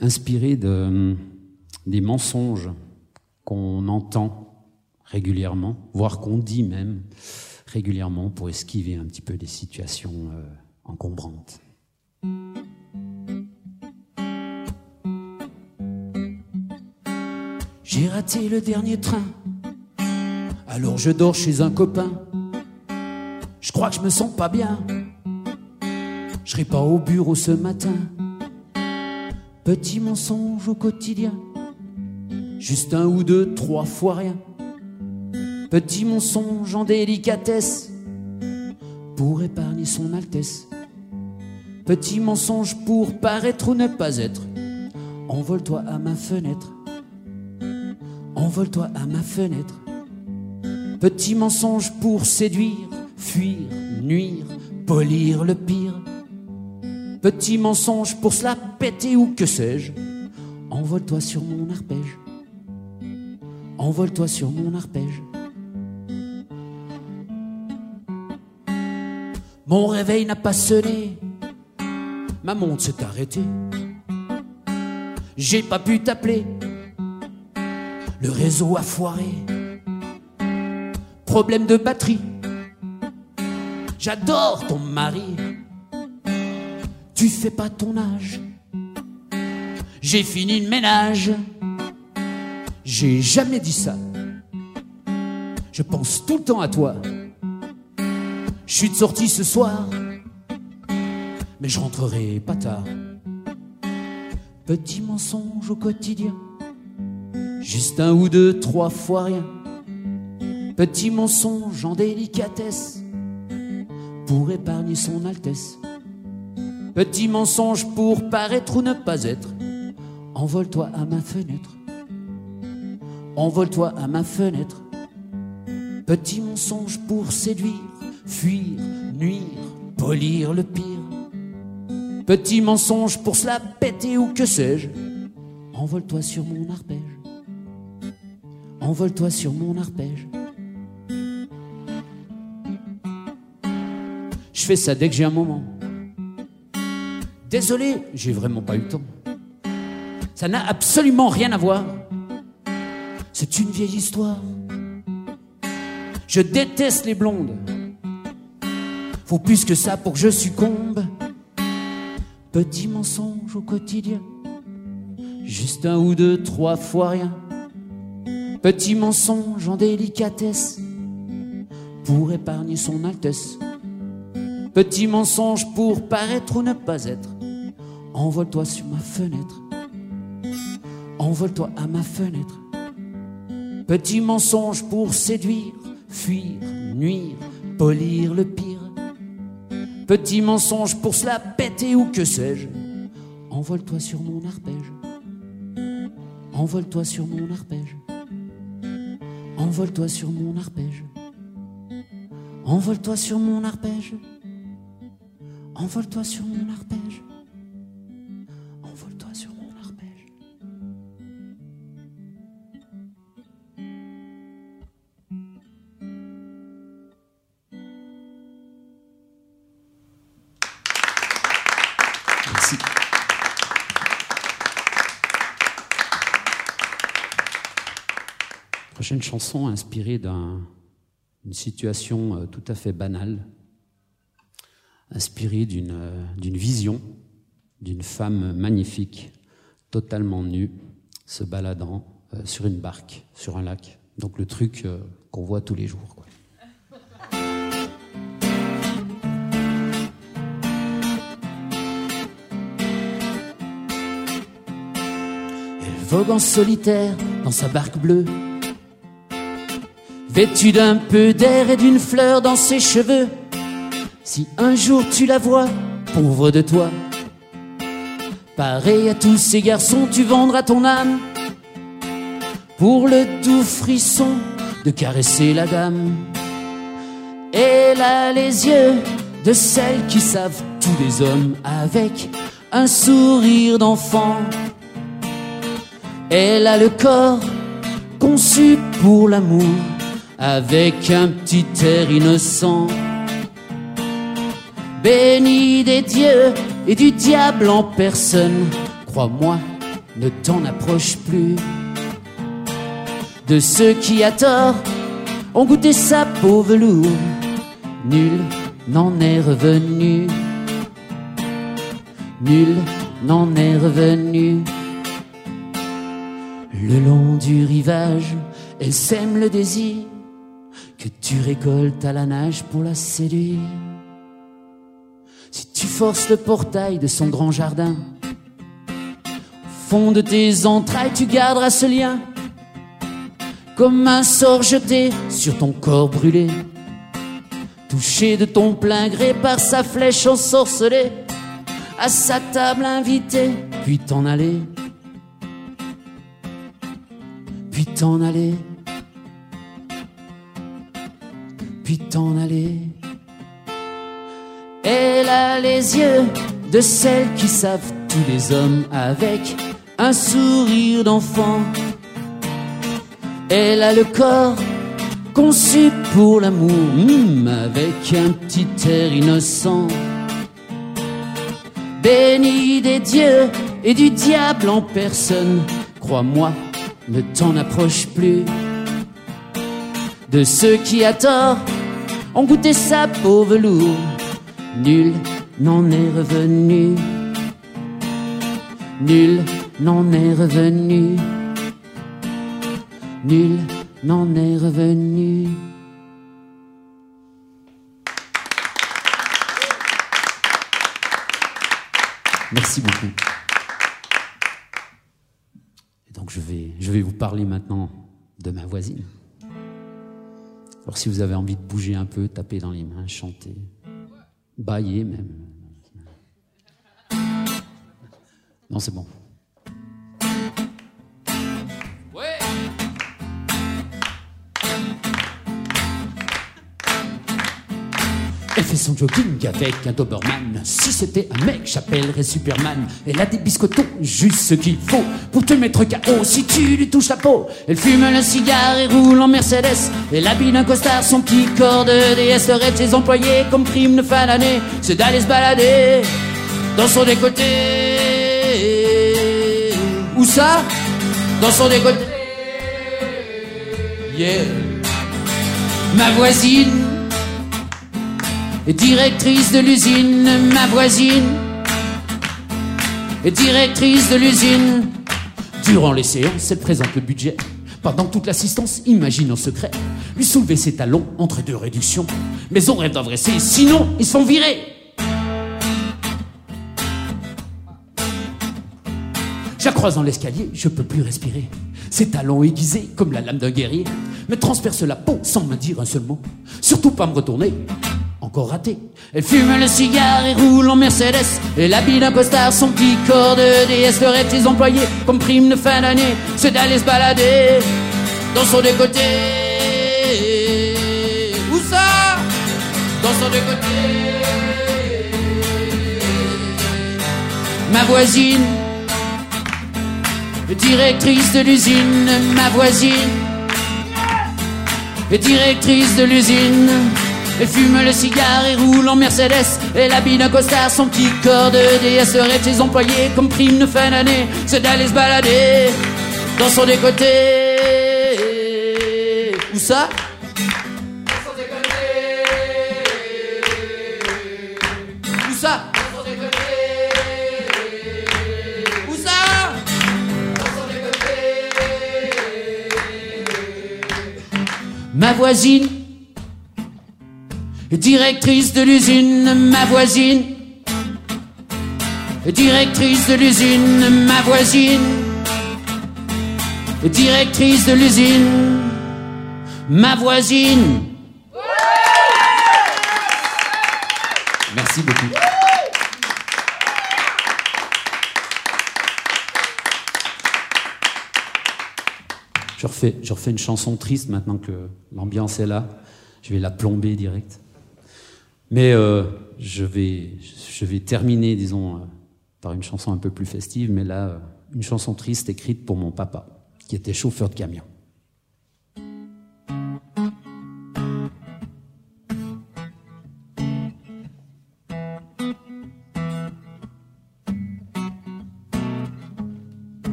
inspiré de, des mensonges qu'on entend régulièrement, voire qu'on dit même régulièrement pour esquiver un petit peu des situations euh, encombrantes. J'ai raté le dernier train. Alors je dors chez un copain. Je crois que je me sens pas bien. Je serai pas au bureau ce matin. Petit mensonge au quotidien. Juste un ou deux, trois fois rien. Petit mensonge en délicatesse. Pour épargner son Altesse. Petit mensonge pour paraître ou ne pas être. Envole-toi à ma fenêtre. Envole-toi à ma fenêtre. Petit mensonge pour séduire, fuir, nuire, polir le pire. Petit mensonge pour se la péter ou que sais-je. Envole-toi sur mon arpège. Envole-toi sur mon arpège. Mon réveil n'a pas sonné. Ma montre s'est arrêtée. J'ai pas pu t'appeler. Le réseau a foiré. Problème de batterie. J'adore ton mari. Tu fais pas ton âge. J'ai fini le ménage. J'ai jamais dit ça. Je pense tout le temps à toi. Je suis de sortie ce soir. Mais je rentrerai pas tard. Petit mensonge au quotidien. Juste un ou deux, trois fois rien. Petit mensonge en délicatesse pour épargner son Altesse. Petit mensonge pour paraître ou ne pas être. Envole-toi à ma fenêtre. Envole-toi à ma fenêtre. Petit mensonge pour séduire, fuir, nuire, polir le pire. Petit mensonge pour se la péter ou que sais-je. Envole-toi sur mon arpège. Envole-toi sur mon arpège. Je fais ça dès que j'ai un moment. Désolé, j'ai vraiment pas eu le temps. Ça n'a absolument rien à voir. C'est une vieille histoire. Je déteste les blondes. Faut plus que ça pour que je succombe. Petit mensonge au quotidien. Juste un ou deux, trois fois rien. Petit mensonge en délicatesse pour épargner son Altesse. Petit mensonge pour paraître ou ne pas être. Envole-toi sur ma fenêtre. Envole-toi à ma fenêtre. Petit mensonge pour séduire, fuir, nuire, polir le pire. Petit mensonge pour se la péter ou que sais-je. Envole-toi sur mon arpège. Envole-toi sur mon arpège. Envole-toi sur mon arpège. Envole-toi sur mon arpège. Envole-toi sur mon arpège. Prochaine chanson inspirée d'un- d'une situation euh, tout à fait banale, inspirée d'une euh, d'une vision d'une femme magnifique, totalement nue, se baladant euh, sur une barque, sur un lac. Donc le truc qu'on voit tous les jours. Quoi. Elle vogue en solitaire dans sa barque bleue, vêtue d'un peu d'air et d'une fleur dans ses cheveux. Si un jour tu la vois, pauvre de toi, pareil à tous ces garçons, tu vendras ton âme pour le doux frisson de caresser la dame. Elle a les yeux de celles qui savent tous les hommes avec un sourire d'enfant. Elle a le corps conçu pour l'amour avec un petit air innocent. Béni des dieux et du diable en personne, crois-moi, ne t'en approche plus. De ceux qui à tort ont goûté sa peau velours, nul n'en est revenu. Nul n'en est revenu. Le long du rivage, elle sème le désir que tu récoltes à la nage pour la séduire. Si tu forces le portail de son grand jardin, au fond de tes entrailles, tu garderas ce lien comme un sort jeté sur ton corps brûlé, touché de ton plein gré par sa flèche ensorcelée, à sa table invitée, puis t'en aller, puis t'en aller, t'en aller. Elle a les yeux de celles qui savent tous les hommes avec un sourire d'enfant. Elle a le corps conçu pour l'amour, avec un petit air innocent. Béni des dieux et du diable en personne, crois-moi, ne t'en approche plus. De ceux qui à tort ont goûté sa peau velours, nul n'en est revenu. Nul n'en est revenu. Nul n'en est revenu. Merci beaucoup. Et donc je vais, je vais vous parler maintenant de ma voisine. Alors si vous avez envie de bouger un peu, taper dans les mains, chanter, bailler même. Non, c'est bon. Fait son jogging avec un Doberman. Si c'était un mec, j'appellerais Superman. Elle a des biscottons, juste ce qu'il faut pour te mettre KO si tu lui touches la peau. Elle fume le cigare et roule en Mercedes. Elle habille un costard, son petit corps de déesse. Rêve ses employés comme prime de fin d'année, c'est d'aller se balader dans son décolleté. Où ça? Dans son décolleté. Yeah. Ma voisine directrice de l'usine, ma voisine, directrice de l'usine. Durant les séances, elle présente le budget. Pendant toute l'assistance, imagine en secret lui soulever ses talons entre deux réductions. Mais on rêve d'engraisser, sinon ils se font virer. Je la croise dans l'escalier, je peux plus respirer. Ses talons aiguisés comme la lame d'un guerrier me transpercent la peau sans me dire un seul mot. Surtout pas me retourner encore raté. Elle fume le cigare et roule en Mercedes. Elle habille d'un costard son petit corps de déesse. Le rêve des employés, comme prime de fin d'année, c'est d'aller se balader dans son décoté. Où ça? Dans son décoté. Ma voisine, directrice de l'usine, ma voisine, directrice de l'usine. Elle fume le cigare et roule en Mercedes. Elle habille un costard, son petit corps de déesse. Rêve de ses employés, comme prime de fin d'année, c'est d'aller se balader dans son décoté. Où ça? Où ça? Où ça? Ma voisine, directrice de l'usine, ma voisine, directrice de l'usine, ma voisine, directrice de l'usine, ma voisine. Merci beaucoup. Je refais, je refais une chanson triste maintenant que l'ambiance est là. Je vais la plomber direct. Mais euh, je, vais, terminer, disons, euh, par une chanson un peu plus festive, mais là, euh, une chanson triste écrite pour mon papa, qui était chauffeur de camion.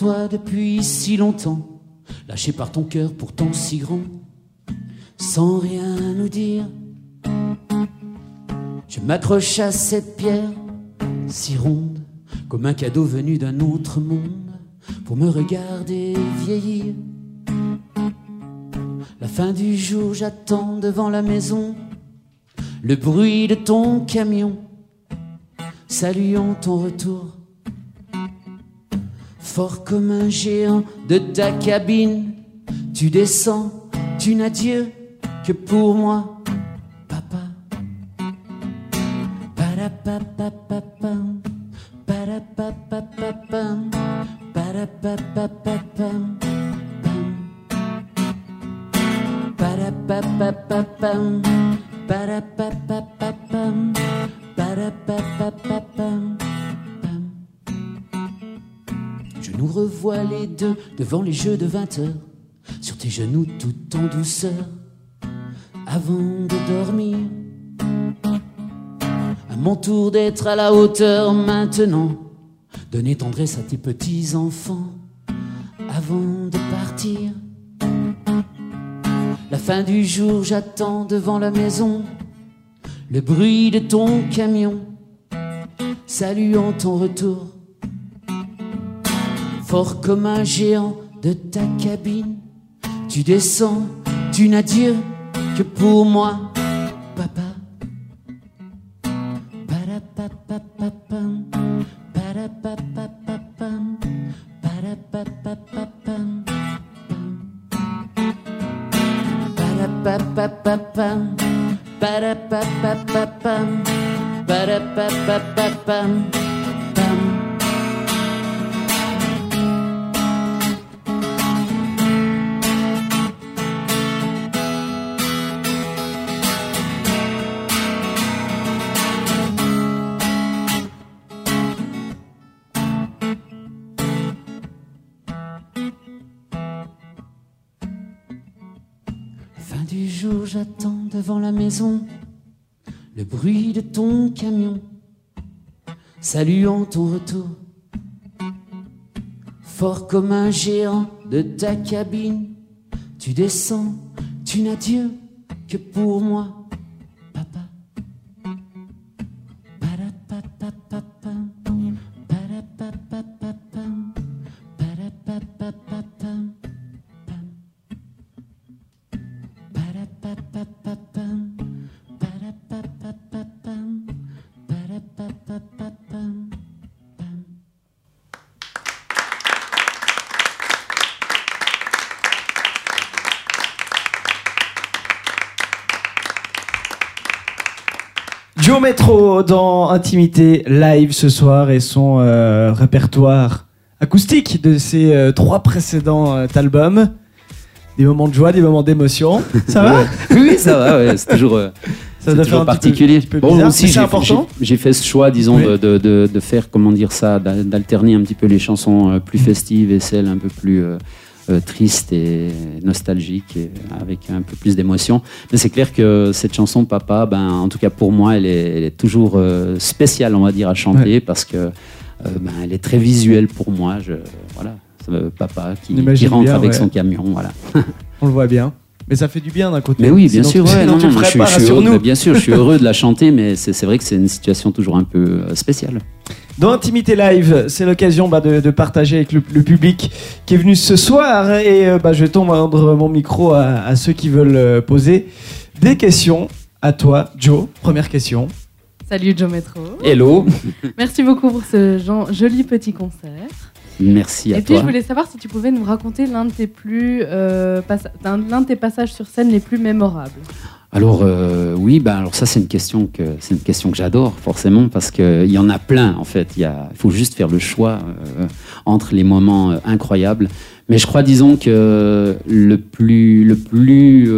Toi depuis si longtemps, lâché par ton cœur pourtant si grand, sans rien nous dire. Je m'accroche à cette pierre si ronde, comme un cadeau venu d'un autre monde, pour me regarder vieillir. La fin du jour, j'attends devant la maison le bruit de ton camion, saluant ton retour. Fort comme un géant de ta cabine, tu descends, tu n'as Dieu que pour moi, papa. Devant les jeux de 20 heures, sur tes genoux tout en douceur, avant de dormir. À mon tour d'être à la hauteur maintenant, donner tendresse à tes petits enfants, avant de partir. La fin du jour, j'attends devant la maison le bruit de ton camion, saluant ton retour. Fort comme un géant de ta cabine, tu descends, tu n'as Dieu que pour moi, papa. La maison le bruit de ton camion, saluant ton retour. Fort comme un géant de ta cabine, tu descends, tu n'as Dieu que pour moi, Joe Metro dans Intimité Live ce soir et son euh, répertoire acoustique de ses euh, trois précédents euh, albums. Des moments de joie, des moments d'émotion. Ça va Oui, ça va, ouais, c'est toujours, Ça doit toujours un petit peu- particulier. un petit peu Bon, aussi, j'ai- important. j'ai- fait ce choix, disons, Oui. de, de, de, de faire, comment dire ça, d'al- d'alterner un petit peu les chansons plus festives et celles un peu plus euh, tristes et nostalgiques, et avec un peu plus d'émotion. Mais c'est clair que cette chanson, Papa, ben, en tout cas pour moi, elle est, elle est toujours euh, spéciale, on va dire, à chanter parce que euh, ben, elle est très visuelle pour moi. Je, voilà, papa qui, rentre bien, avec ouais. son camion, voilà. On le voit bien. Mais ça fait du bien d'un côté. Mais oui, bien Sinon sûr, ouais, non, tu le non, ferais je, suis- pas, je suis heureux, rassure-nous. mais bien sûr, je suis heureux de la chanter, mais c'est vrai que c'est une situation toujours un peu euh, spéciale. Dans Intimité Live, c'est l'occasion bah, de, de partager avec le, le public qui est venu ce soir et euh, bah, je vais tendre mon micro à, à ceux qui veulent euh, poser des questions à toi, Joe. Première question. Salut Joe Metro. Hello, Merci beaucoup pour ce joli petit concert. Merci à Et puis toi. je voulais savoir si tu pouvais nous raconter l'un de tes plus euh, l'un de tes passages sur scène les plus mémorables. Alors euh, oui, bah alors ça c'est une question que c'est une question que j'adore forcément parce que il y en a plein en fait. Il faut juste faire le choix euh, entre les moments incroyables. Mais je crois, disons que le plus le plus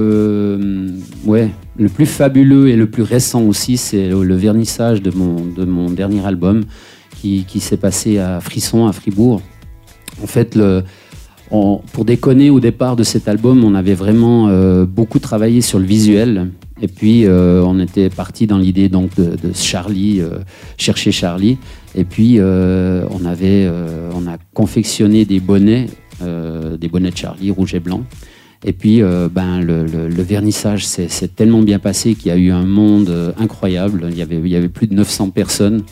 ouais le plus fabuleux et le plus récent aussi, c'est le, le vernissage de mon de mon dernier album qui, qui s'est passé à Frisson à Fribourg. En fait, pour déconner au départ de cet album, on avait vraiment euh, beaucoup travaillé sur le visuel. Et puis, euh, on était parti dans l'idée donc de, Charlie, euh, chercher Charlie. Et puis, on avait, on a confectionné des bonnets, des bonnets de Charlie, rouge et blanc. Et puis, ben, le, vernissage s'est tellement bien passé qu'il y a eu un monde incroyable. Il y, avait, plus de 900 personnes.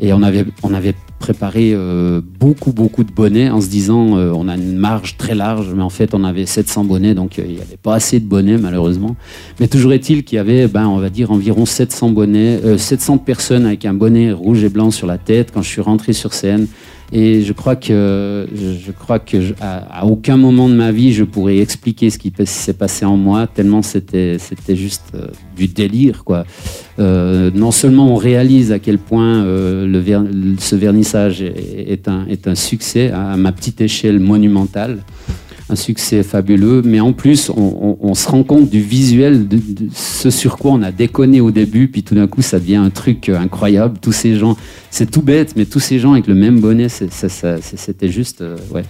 Et on avait préparé euh, beaucoup, beaucoup de bonnets en se disant euh, on a une marge très large, mais en fait on avait 700 bonnets, donc euh, il n'y avait pas assez de bonnets malheureusement. Mais toujours est-il qu'il y avait, ben, on va dire, environ 700 bonnets, euh, 700 personnes avec un bonnet rouge et blanc sur la tête quand je suis rentré sur scène. Et je crois que, je, crois que à, aucun moment de ma vie je pourrais expliquer ce qui s'est passé en moi, tellement c'était, juste euh, du délire, quoi. Euh, non seulement on réalise à quel point euh, le ce vernissage est un, est un succès à ma petite échelle monumentale, un succès fabuleux, mais en plus on, se rend compte du visuel, de, ce sur quoi on a déconné au début, puis tout d'un coup ça devient un truc euh, incroyable. Tous ces gens, c'est tout bête, mais tous ces gens avec le même bonnet, c'était juste, euh, ouais.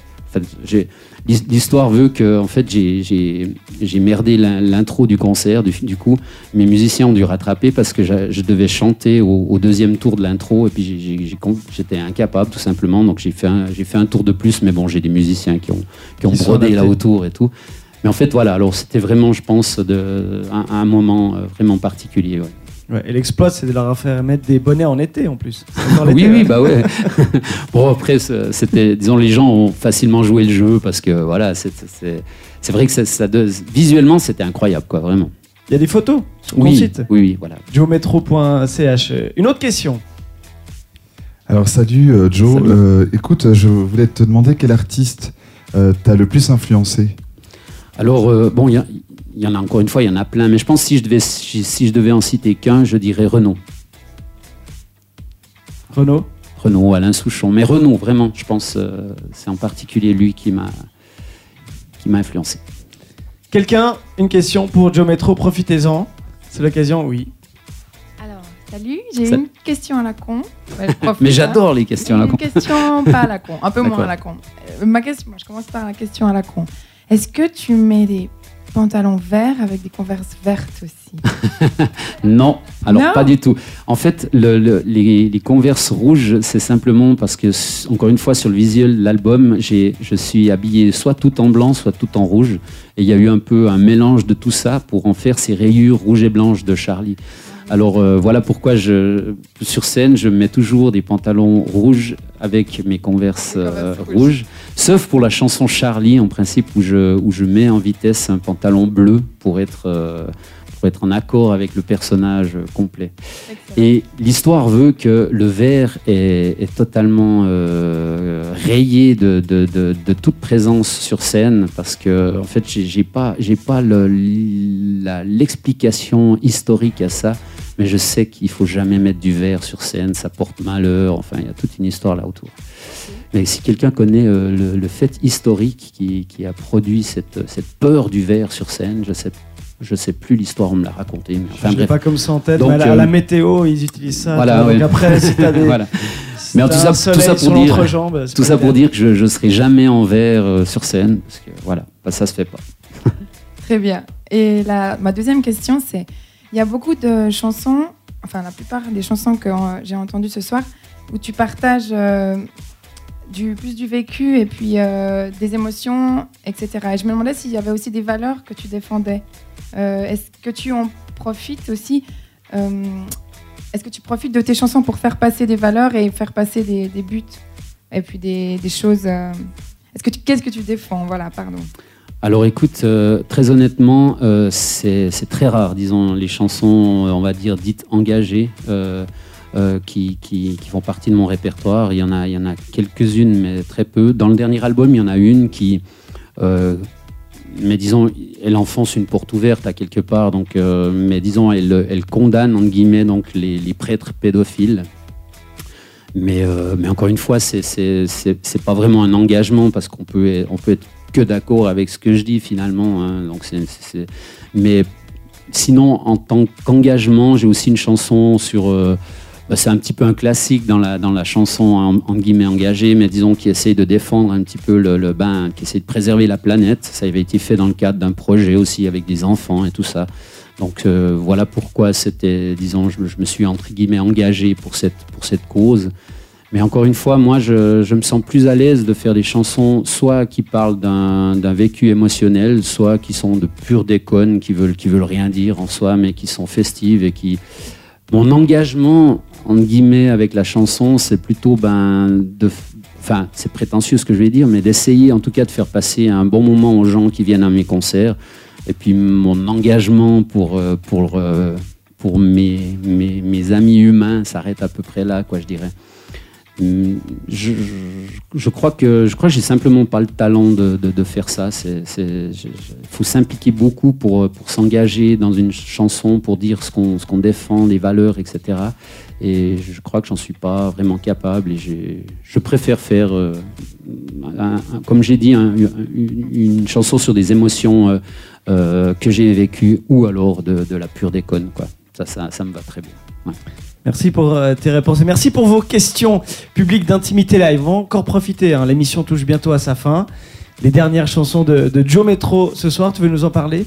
L'histoire veut que en fait, j'ai- merdé l'in- l'intro du concert. Du, du coup, mes musiciens ont dû rattraper parce que je devais chanter au, au deuxième tour de l'intro et puis j'étais incapable tout simplement. Donc j'ai fait, un- j'ai fait un tour de plus, mais bon, j'ai des musiciens qui ont, qui ont brodé là autour et tout. Mais en fait, voilà, alors c'était vraiment, je pense, de, un, un moment euh, vraiment particulier. ouais. Ouais, et l'exploit, c'est de leur faire mettre des bonnets en été en plus. Oui, oui, hein. bah ouais. bon, après, c'était, disons, les gens ont facilement joué le jeu parce que voilà, c'est, c'est, c'est vrai que ça, ça de- visuellement, c'était incroyable, quoi, vraiment. Il y a des photos sur ton Oui, site. oui, oui, voilà. joemetro.ch. Une autre question. Alors salut euh, Joe, Salut. Euh, écoute, je voulais te demander quel artiste euh, t'as le plus influencé? Alors, euh, bon, il y, a- il y en a encore une fois, il y en a plein, mais je pense que si je devais, si, si je devais en citer qu'un, je dirais Renaud. Renaud? Renaud, Alain Souchon. Mais Renaud, vraiment, je pense, euh, c'est en particulier lui qui m'a, qui m'a influencé. Quelqu'un Une question pour Joe Metro, profitez-en. C'est l'occasion, oui. Alors, salut, j'ai une question à la con. Ouais, Mais hein. j'adore les questions là. Une question pas à la con, un peu moins à la con. Euh, ma question, moi, je commence par la question à la con. Est-ce que tu mets des pantalons verts avec des converses vertes aussi Non, alors Non pas du tout. En fait, le- le- les, les converses rouges, c'est simplement parce que, encore une fois, sur le visuel de l'album, je suis habillé soit tout en blanc, soit tout en rouge. Et il y a eu un peu un mélange de tout ça pour en faire ces rayures rouges et blanches de Charlie. Alors euh, voilà pourquoi je, sur scène, je mets toujours des pantalons rouges avec mes converses euh, rouges. Sauf pour la chanson Charlie, en principe, où je, où je mets en vitesse un pantalon bleu pour être, euh, pour être en accord avec le personnage complet. Excellent. Et l'histoire veut que le vert est, est totalement euh, rayé de, de- de- de toute présence sur scène parce que en fait j'ai pas j'ai pas le- l'explication historique à ça, mais je sais qu'il faut jamais mettre du vert sur scène, ça porte malheur. Enfin, il y a toute une histoire là autour. Mais si quelqu'un connaît euh, le, le fait historique qui, qui a produit cette, cette peur du vert sur scène, je sais je sais plus l'histoire, on me l'a raconté. Mais enfin je l'ai pas comme ça en tête, Donc, mais à la, à euh, la météo, ils utilisent ça. voilà, donc ouais. après, si t'as des. Voilà. si Mais tout ça- un tout ça pour dire- c'est Tout ça pour dire que je ne serai jamais en vert euh, sur scène, parce que voilà, bah, ça se fait pas. Très bien. Et la, ma deuxième question, c'est il y a beaucoup de chansons, enfin la plupart des chansons que euh, j'ai entendues ce soir, où tu partages euh, plus du vécu et puis euh, des émotions, etc. Et je me demandais s'il y avait aussi des valeurs que tu défendais. Est-ce que tu en profites aussi Est-ce que tu profites de tes chansons pour faire passer des valeurs et faire passer des, buts et puis des, choses qu'est-ce que tu défends? Voilà, pardon. Alors écoute, euh, très honnêtement, euh, c'est très rare, disons, les chansons, euh, on va dire, dites engagées, qui, font partie de mon répertoire. Il y en a, a quelques-unes, mais très peu. Dans le dernier album, il y en a une qui, mais disons, elle enfonce une porte ouverte à quelque part, donc, mais disons, elle, condamne, entre guillemets, donc, les, prêtres pédophiles. Mais, mais encore une fois, c'est pas vraiment un engagement parce qu'on peut, on peut être que d'accord avec ce que je dis finalement. hein. Donc c'est- Mais sinon, en tant qu'engagement, j'ai aussi une chanson sur. euh, bah, c'est un petit peu un classique dans la, dans la chanson en guillemets engagée, mais disons qui essaye de défendre un petit peu le, le ben, qui essaye de préserver la planète. Ça avait été fait dans le cadre d'un projet aussi avec des enfants et tout ça. Donc euh, voilà pourquoi c'était, disons, je, je me suis entre guillemets engagé pour cette, pour cette cause. Mais encore une fois, moi, je, je me sens plus à l'aise de faire des chansons, soit qui parlent d'un vécu émotionnel, soit qui sont de pure déconne, qui veulent, qui veulent rien dire en soi, mais qui sont festives et qui. Mon engagement, entre guillemets, avec la chanson, c'est plutôt, ben, de. Enfin, c'est prétentieux ce que je vais dire, mais d'essayer en tout cas de faire passer un bon moment aux gens qui viennent à mes concerts. Et puis mon engagement pour, euh, pour, euh, pour mes, mes amis humains s'arrête à peu près là, quoi, je dirais. Je, crois que je crois que j'ai simplement pas le talent de, faire ça. Il faut s'impliquer beaucoup pour, s'engager dans une chanson, pour dire ce qu'on, défend, les valeurs, etc. Et je crois que j'en suis pas vraiment capable. Et je préfère faire, euh, comme j'ai dit, un- une, chanson sur des émotions euh, euh, que j'ai vécues ou alors de, la pure déconne. Quoi. Ça, ça, me va très bien. Merci pour euh, tes réponses et merci pour vos questions publiques d'intimité live. On va encore profiter, hein, l'émission touche bientôt à sa fin. Les dernières chansons de, de Joe Metro ce soir, tu veux nous en parler?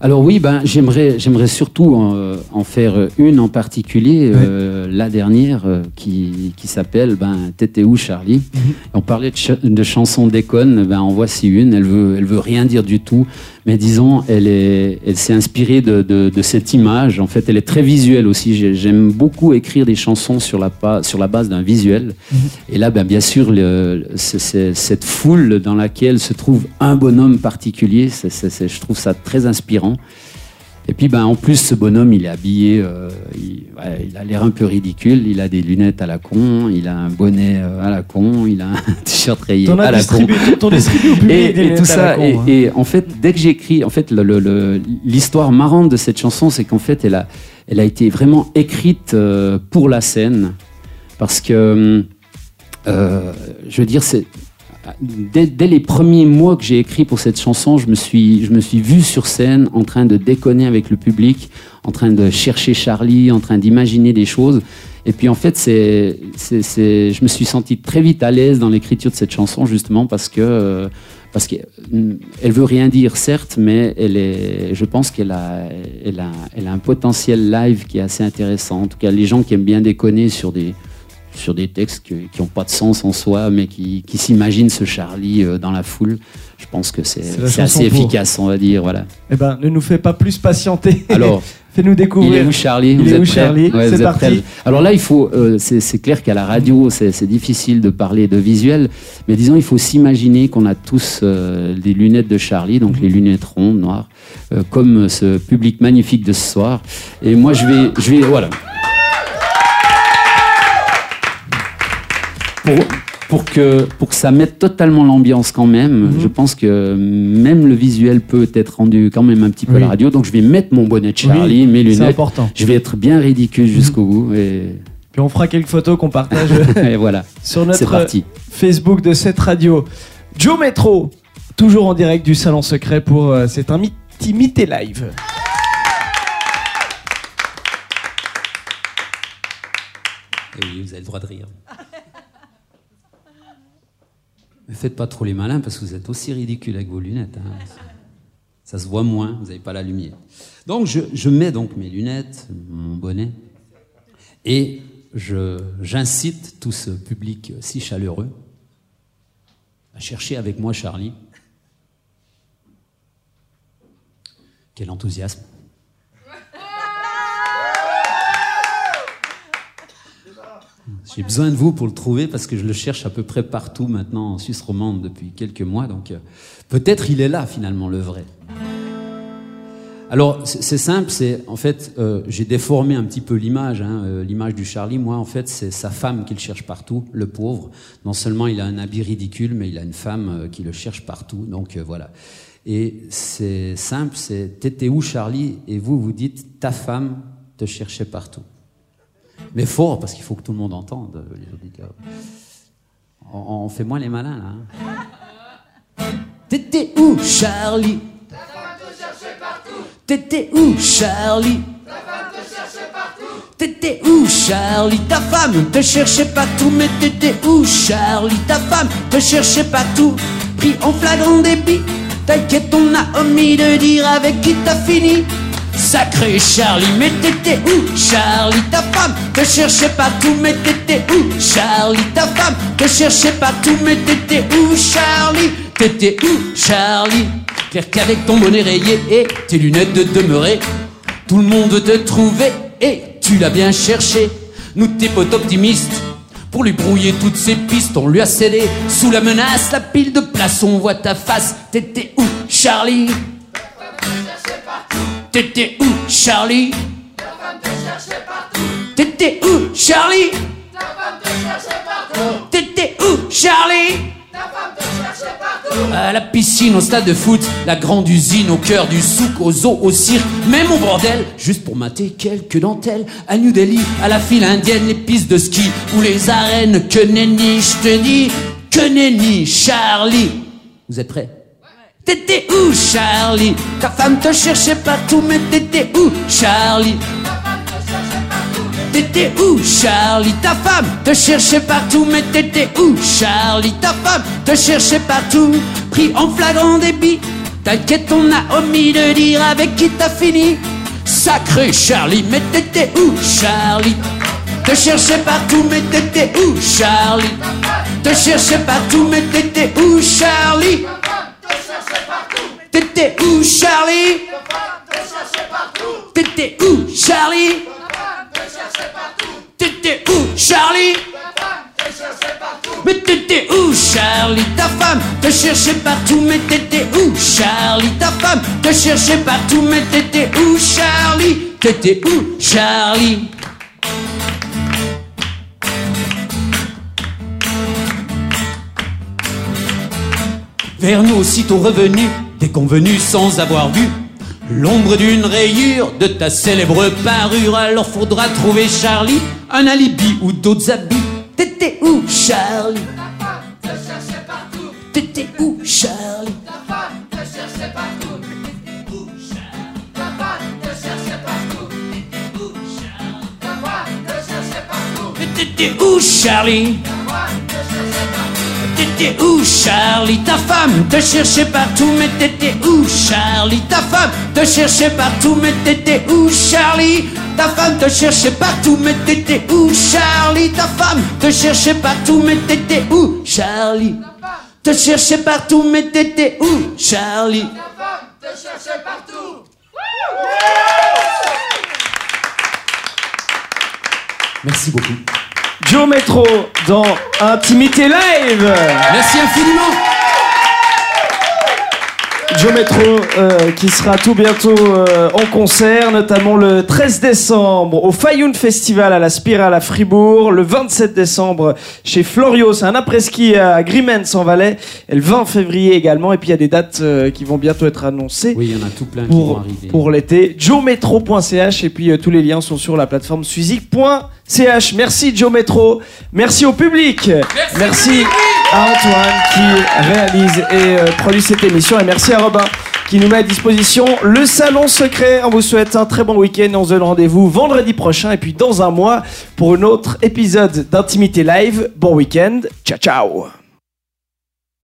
Alors oui, ben, j'aimerais, j'aimerais surtout en, en faire une en particulier, euh, la dernière, euh, qui, qui s'appelle ben, T'étais où Charlie? On parlait de, ch- de chansons déconnes, ben, en voici une, elle veut, elle veut rien dire du tout, mais disons, elle, est, elle s'est inspirée de, de, de cette image, en fait elle est très visuelle aussi, J'ai- j'aime beaucoup écrire des chansons sur la, sur la base d'un visuel, et là ben, bien sûr, le- cette foule dans laquelle se trouve un bonhomme particulier, c'est- c'est- c'est- je trouve ça très inspirant. Et puis, ben, en plus, ce bonhomme, il est habillé, euh, il, ouais, il a l'air un peu ridicule. Il a des lunettes à la con, il a un bonnet euh, à la con, il a un t-shirt rayé à la con. distribues au Et, des et tout à la ça. con, et, hein. et en fait, dès que j'écris, en fait, l'histoire marrante de cette chanson, c'est qu'en fait, elle a, elle a été vraiment écrite euh, pour la scène, parce que, euh, je veux dire, c'est dès, dès les premiers mois que j'ai écrit pour cette chanson, je me suis, je me suis vu sur scène en train de déconner avec le public, en train de chercher Charlie, en train d'imaginer des choses. Et puis en fait, c'est, c'est, c'est- je me suis senti très vite à l'aise dans l'écriture de cette chanson justement parce que euh, parce qu'elle veut rien dire certes, mais elle est, je pense qu'elle a, elle a, elle a un potentiel live qui est assez intéressant. En tout cas, les gens qui aiment bien déconner sur des sur des textes que- qui n'ont pas de sens en soi, mais qui, qui s'imaginent ce Charlie euh, dans la foule. Je pense que c'est assez pour. efficace, on va dire. Voilà. Eh ben, ne nous fais pas plus patienter. Alors, fais-nous il découvrir. est où Charlie? Il Vous est êtes où, Charlie? Ouais, C'est parti. prêts Alors là, il faut. euh, c'est clair qu'à la radio, c'est difficile de parler de visuel, mais disons, il faut s'imaginer qu'on a tous euh, des lunettes de Charlie, donc les lunettes rondes, noires, euh, comme ce public magnifique de ce soir. Et moi, je vais, je vais, voilà. Pour, pour que, pour que ça mette totalement l'ambiance quand même, Mhm. je pense que même le visuel peut être rendu quand même un petit peu à la radio. Donc je vais mettre mon bonnet de Charlie, Oui, mes C'est lunettes. important. Je vais être bien ridicule jusqu'au bout. Et, Puis on fera quelques photos qu'on partage et voilà, sur c'est notre parti. Facebook de cette radio. Joe Metro, toujours en direct du Salon Secret pour euh, cette intimité live. Et oui, vous avez le droit de rire. Ne faites pas trop les malins parce que vous êtes aussi ridicule avec vos lunettes. hein. Ça se voit moins, vous n'avez pas la lumière. Donc je, je mets donc mes lunettes, mon bonnet, et j'incite tout ce public si chaleureux Va chercher avec moi Charlie. Quel enthousiasme. J'ai besoin de vous pour le trouver parce que je le cherche à peu près partout maintenant en Suisse romande depuis quelques mois. Donc euh, peut-être il est là finalement le vrai. Alors c'est simple, c'est en fait euh, j'ai déformé un petit peu l'image, hein, euh, l'image du Charlie. Moi en fait c'est sa femme qui le cherche partout, le pauvre. Non seulement il a un habit ridicule, mais il a une femme qui le cherche partout. Donc voilà. Et c'est simple, c'est t'étais où Charlie? Et vous vous dites ta femme te cherchait partout. Mais fort parce qu'il faut que tout le monde entende les auditeurs. On, on fait moins les malins là. hein. T'étais où Charlie? T'étais où, Charlie? T'étais où, Charlie? Ta femme te cherchait partout, mais t'étais où, Charlie? Ta femme te cherchait partout, pris en flagrant débit. T'inquiète, on a omis de dire avec qui t'as fini. Sacré Charlie, mais t'étais où, Charlie? Ta femme te cherchait partout, mais t'étais où, Charlie? Ta femme te cherchait partout, mais t'étais où, Charlie? T'étais où, Charlie? Clair qu'avec ton bonnet rayé et tes lunettes de demeurer, tout le monde te trouvait et tu l'as bien cherché. Nous tes potes optimistes, pour lui brouiller toutes ses pistes, on lui a cédé sous la menace, la pile de place, on voit ta face. T'étais où, Charlie? T'étais où, Charlie? T'étais où, Charlie? T'étais où, Charlie? À la piscine, au stade de foot, la grande usine, au cœur du souk, au zoo, au cirque, même au bordel, juste pour mater quelques dentelles. À New Delhi, à la file indienne, les pistes de ski ou les arènes. Que nenni, je te dis, que nenni, Charlie. Vous êtes prêts? T'étais où, Charlie? Ta femme te cherchait partout, mais t'étais où, Charlie? T'étais où, Charlie? Ta femme te cherchait partout, mais t'étais où, Charlie? Ta femme te cherchait partout, pris en flagrant débit. T'inquiète, on a omis de dire avec qui t'as fini. Sacré Charlie, mais t'étais où, Charlie? Te cherchais partout, mais t'étais où, Charlie? Te cherchais partout, mais t'étais où, Charlie? T'étais où, Charlie? T'étais où, Charlie? T'étais où, Charlie? Mais t'étais où, Charlie? Ta femme te cherchait partout, mais t'étais où, Charlie? Ta femme te cherchait partout, mais t'étais où, Charlie? T'étais où, Charlie? Vers nous aussitôt revenu, déconvenu sans avoir vu. L'ombre d'une rayure de ta célèbre parure, alors faudra trouver Charlie, un alibi ou d'autres habits. T'étais où, Charlie? T'étais où, Charlie? Mais T'étais où, Charlie? T'étais où, Charlie Ta femme? Te cherchait partout, mais t'étais où, Charlie? Ta femme te cherchait partout, mais t'étais où, Charlie? Ta femme te cherchait partout, mais t'étais où, Charlie? Ta femme te cherchait partout, mais t'étais où, Charlie? Te cherchait partout, mais t'étais où, Charlie? Merci beaucoup. Joe Metro dans Intimité Live. Merci infiniment. Joe Metro euh, qui sera tout bientôt euh, en concert, notamment le 13 décembre au Fayoun Festival à la Spirale à Fribourg, le 27 décembre chez Florio, c'est un après-ski à Grimens en Valais, et le 20 février également, et puis il y a des dates euh, qui vont bientôt être annoncées Oui, il y en a tout plein qui vont pour, arriver. pour l'été. joemetro.ch et puis euh, tous les liens sont sur la plateforme suizik.ch. Merci Joe Metro, merci au public, merci, Antoine qui réalise et euh, produit cette émission et merci à Robin qui nous met à disposition le salon secret. On vous souhaite un très bon week-end. On se donne rendez-vous vendredi prochain et puis dans un mois pour un autre épisode d'Intimité Live. Bon week-end. Ciao ciao.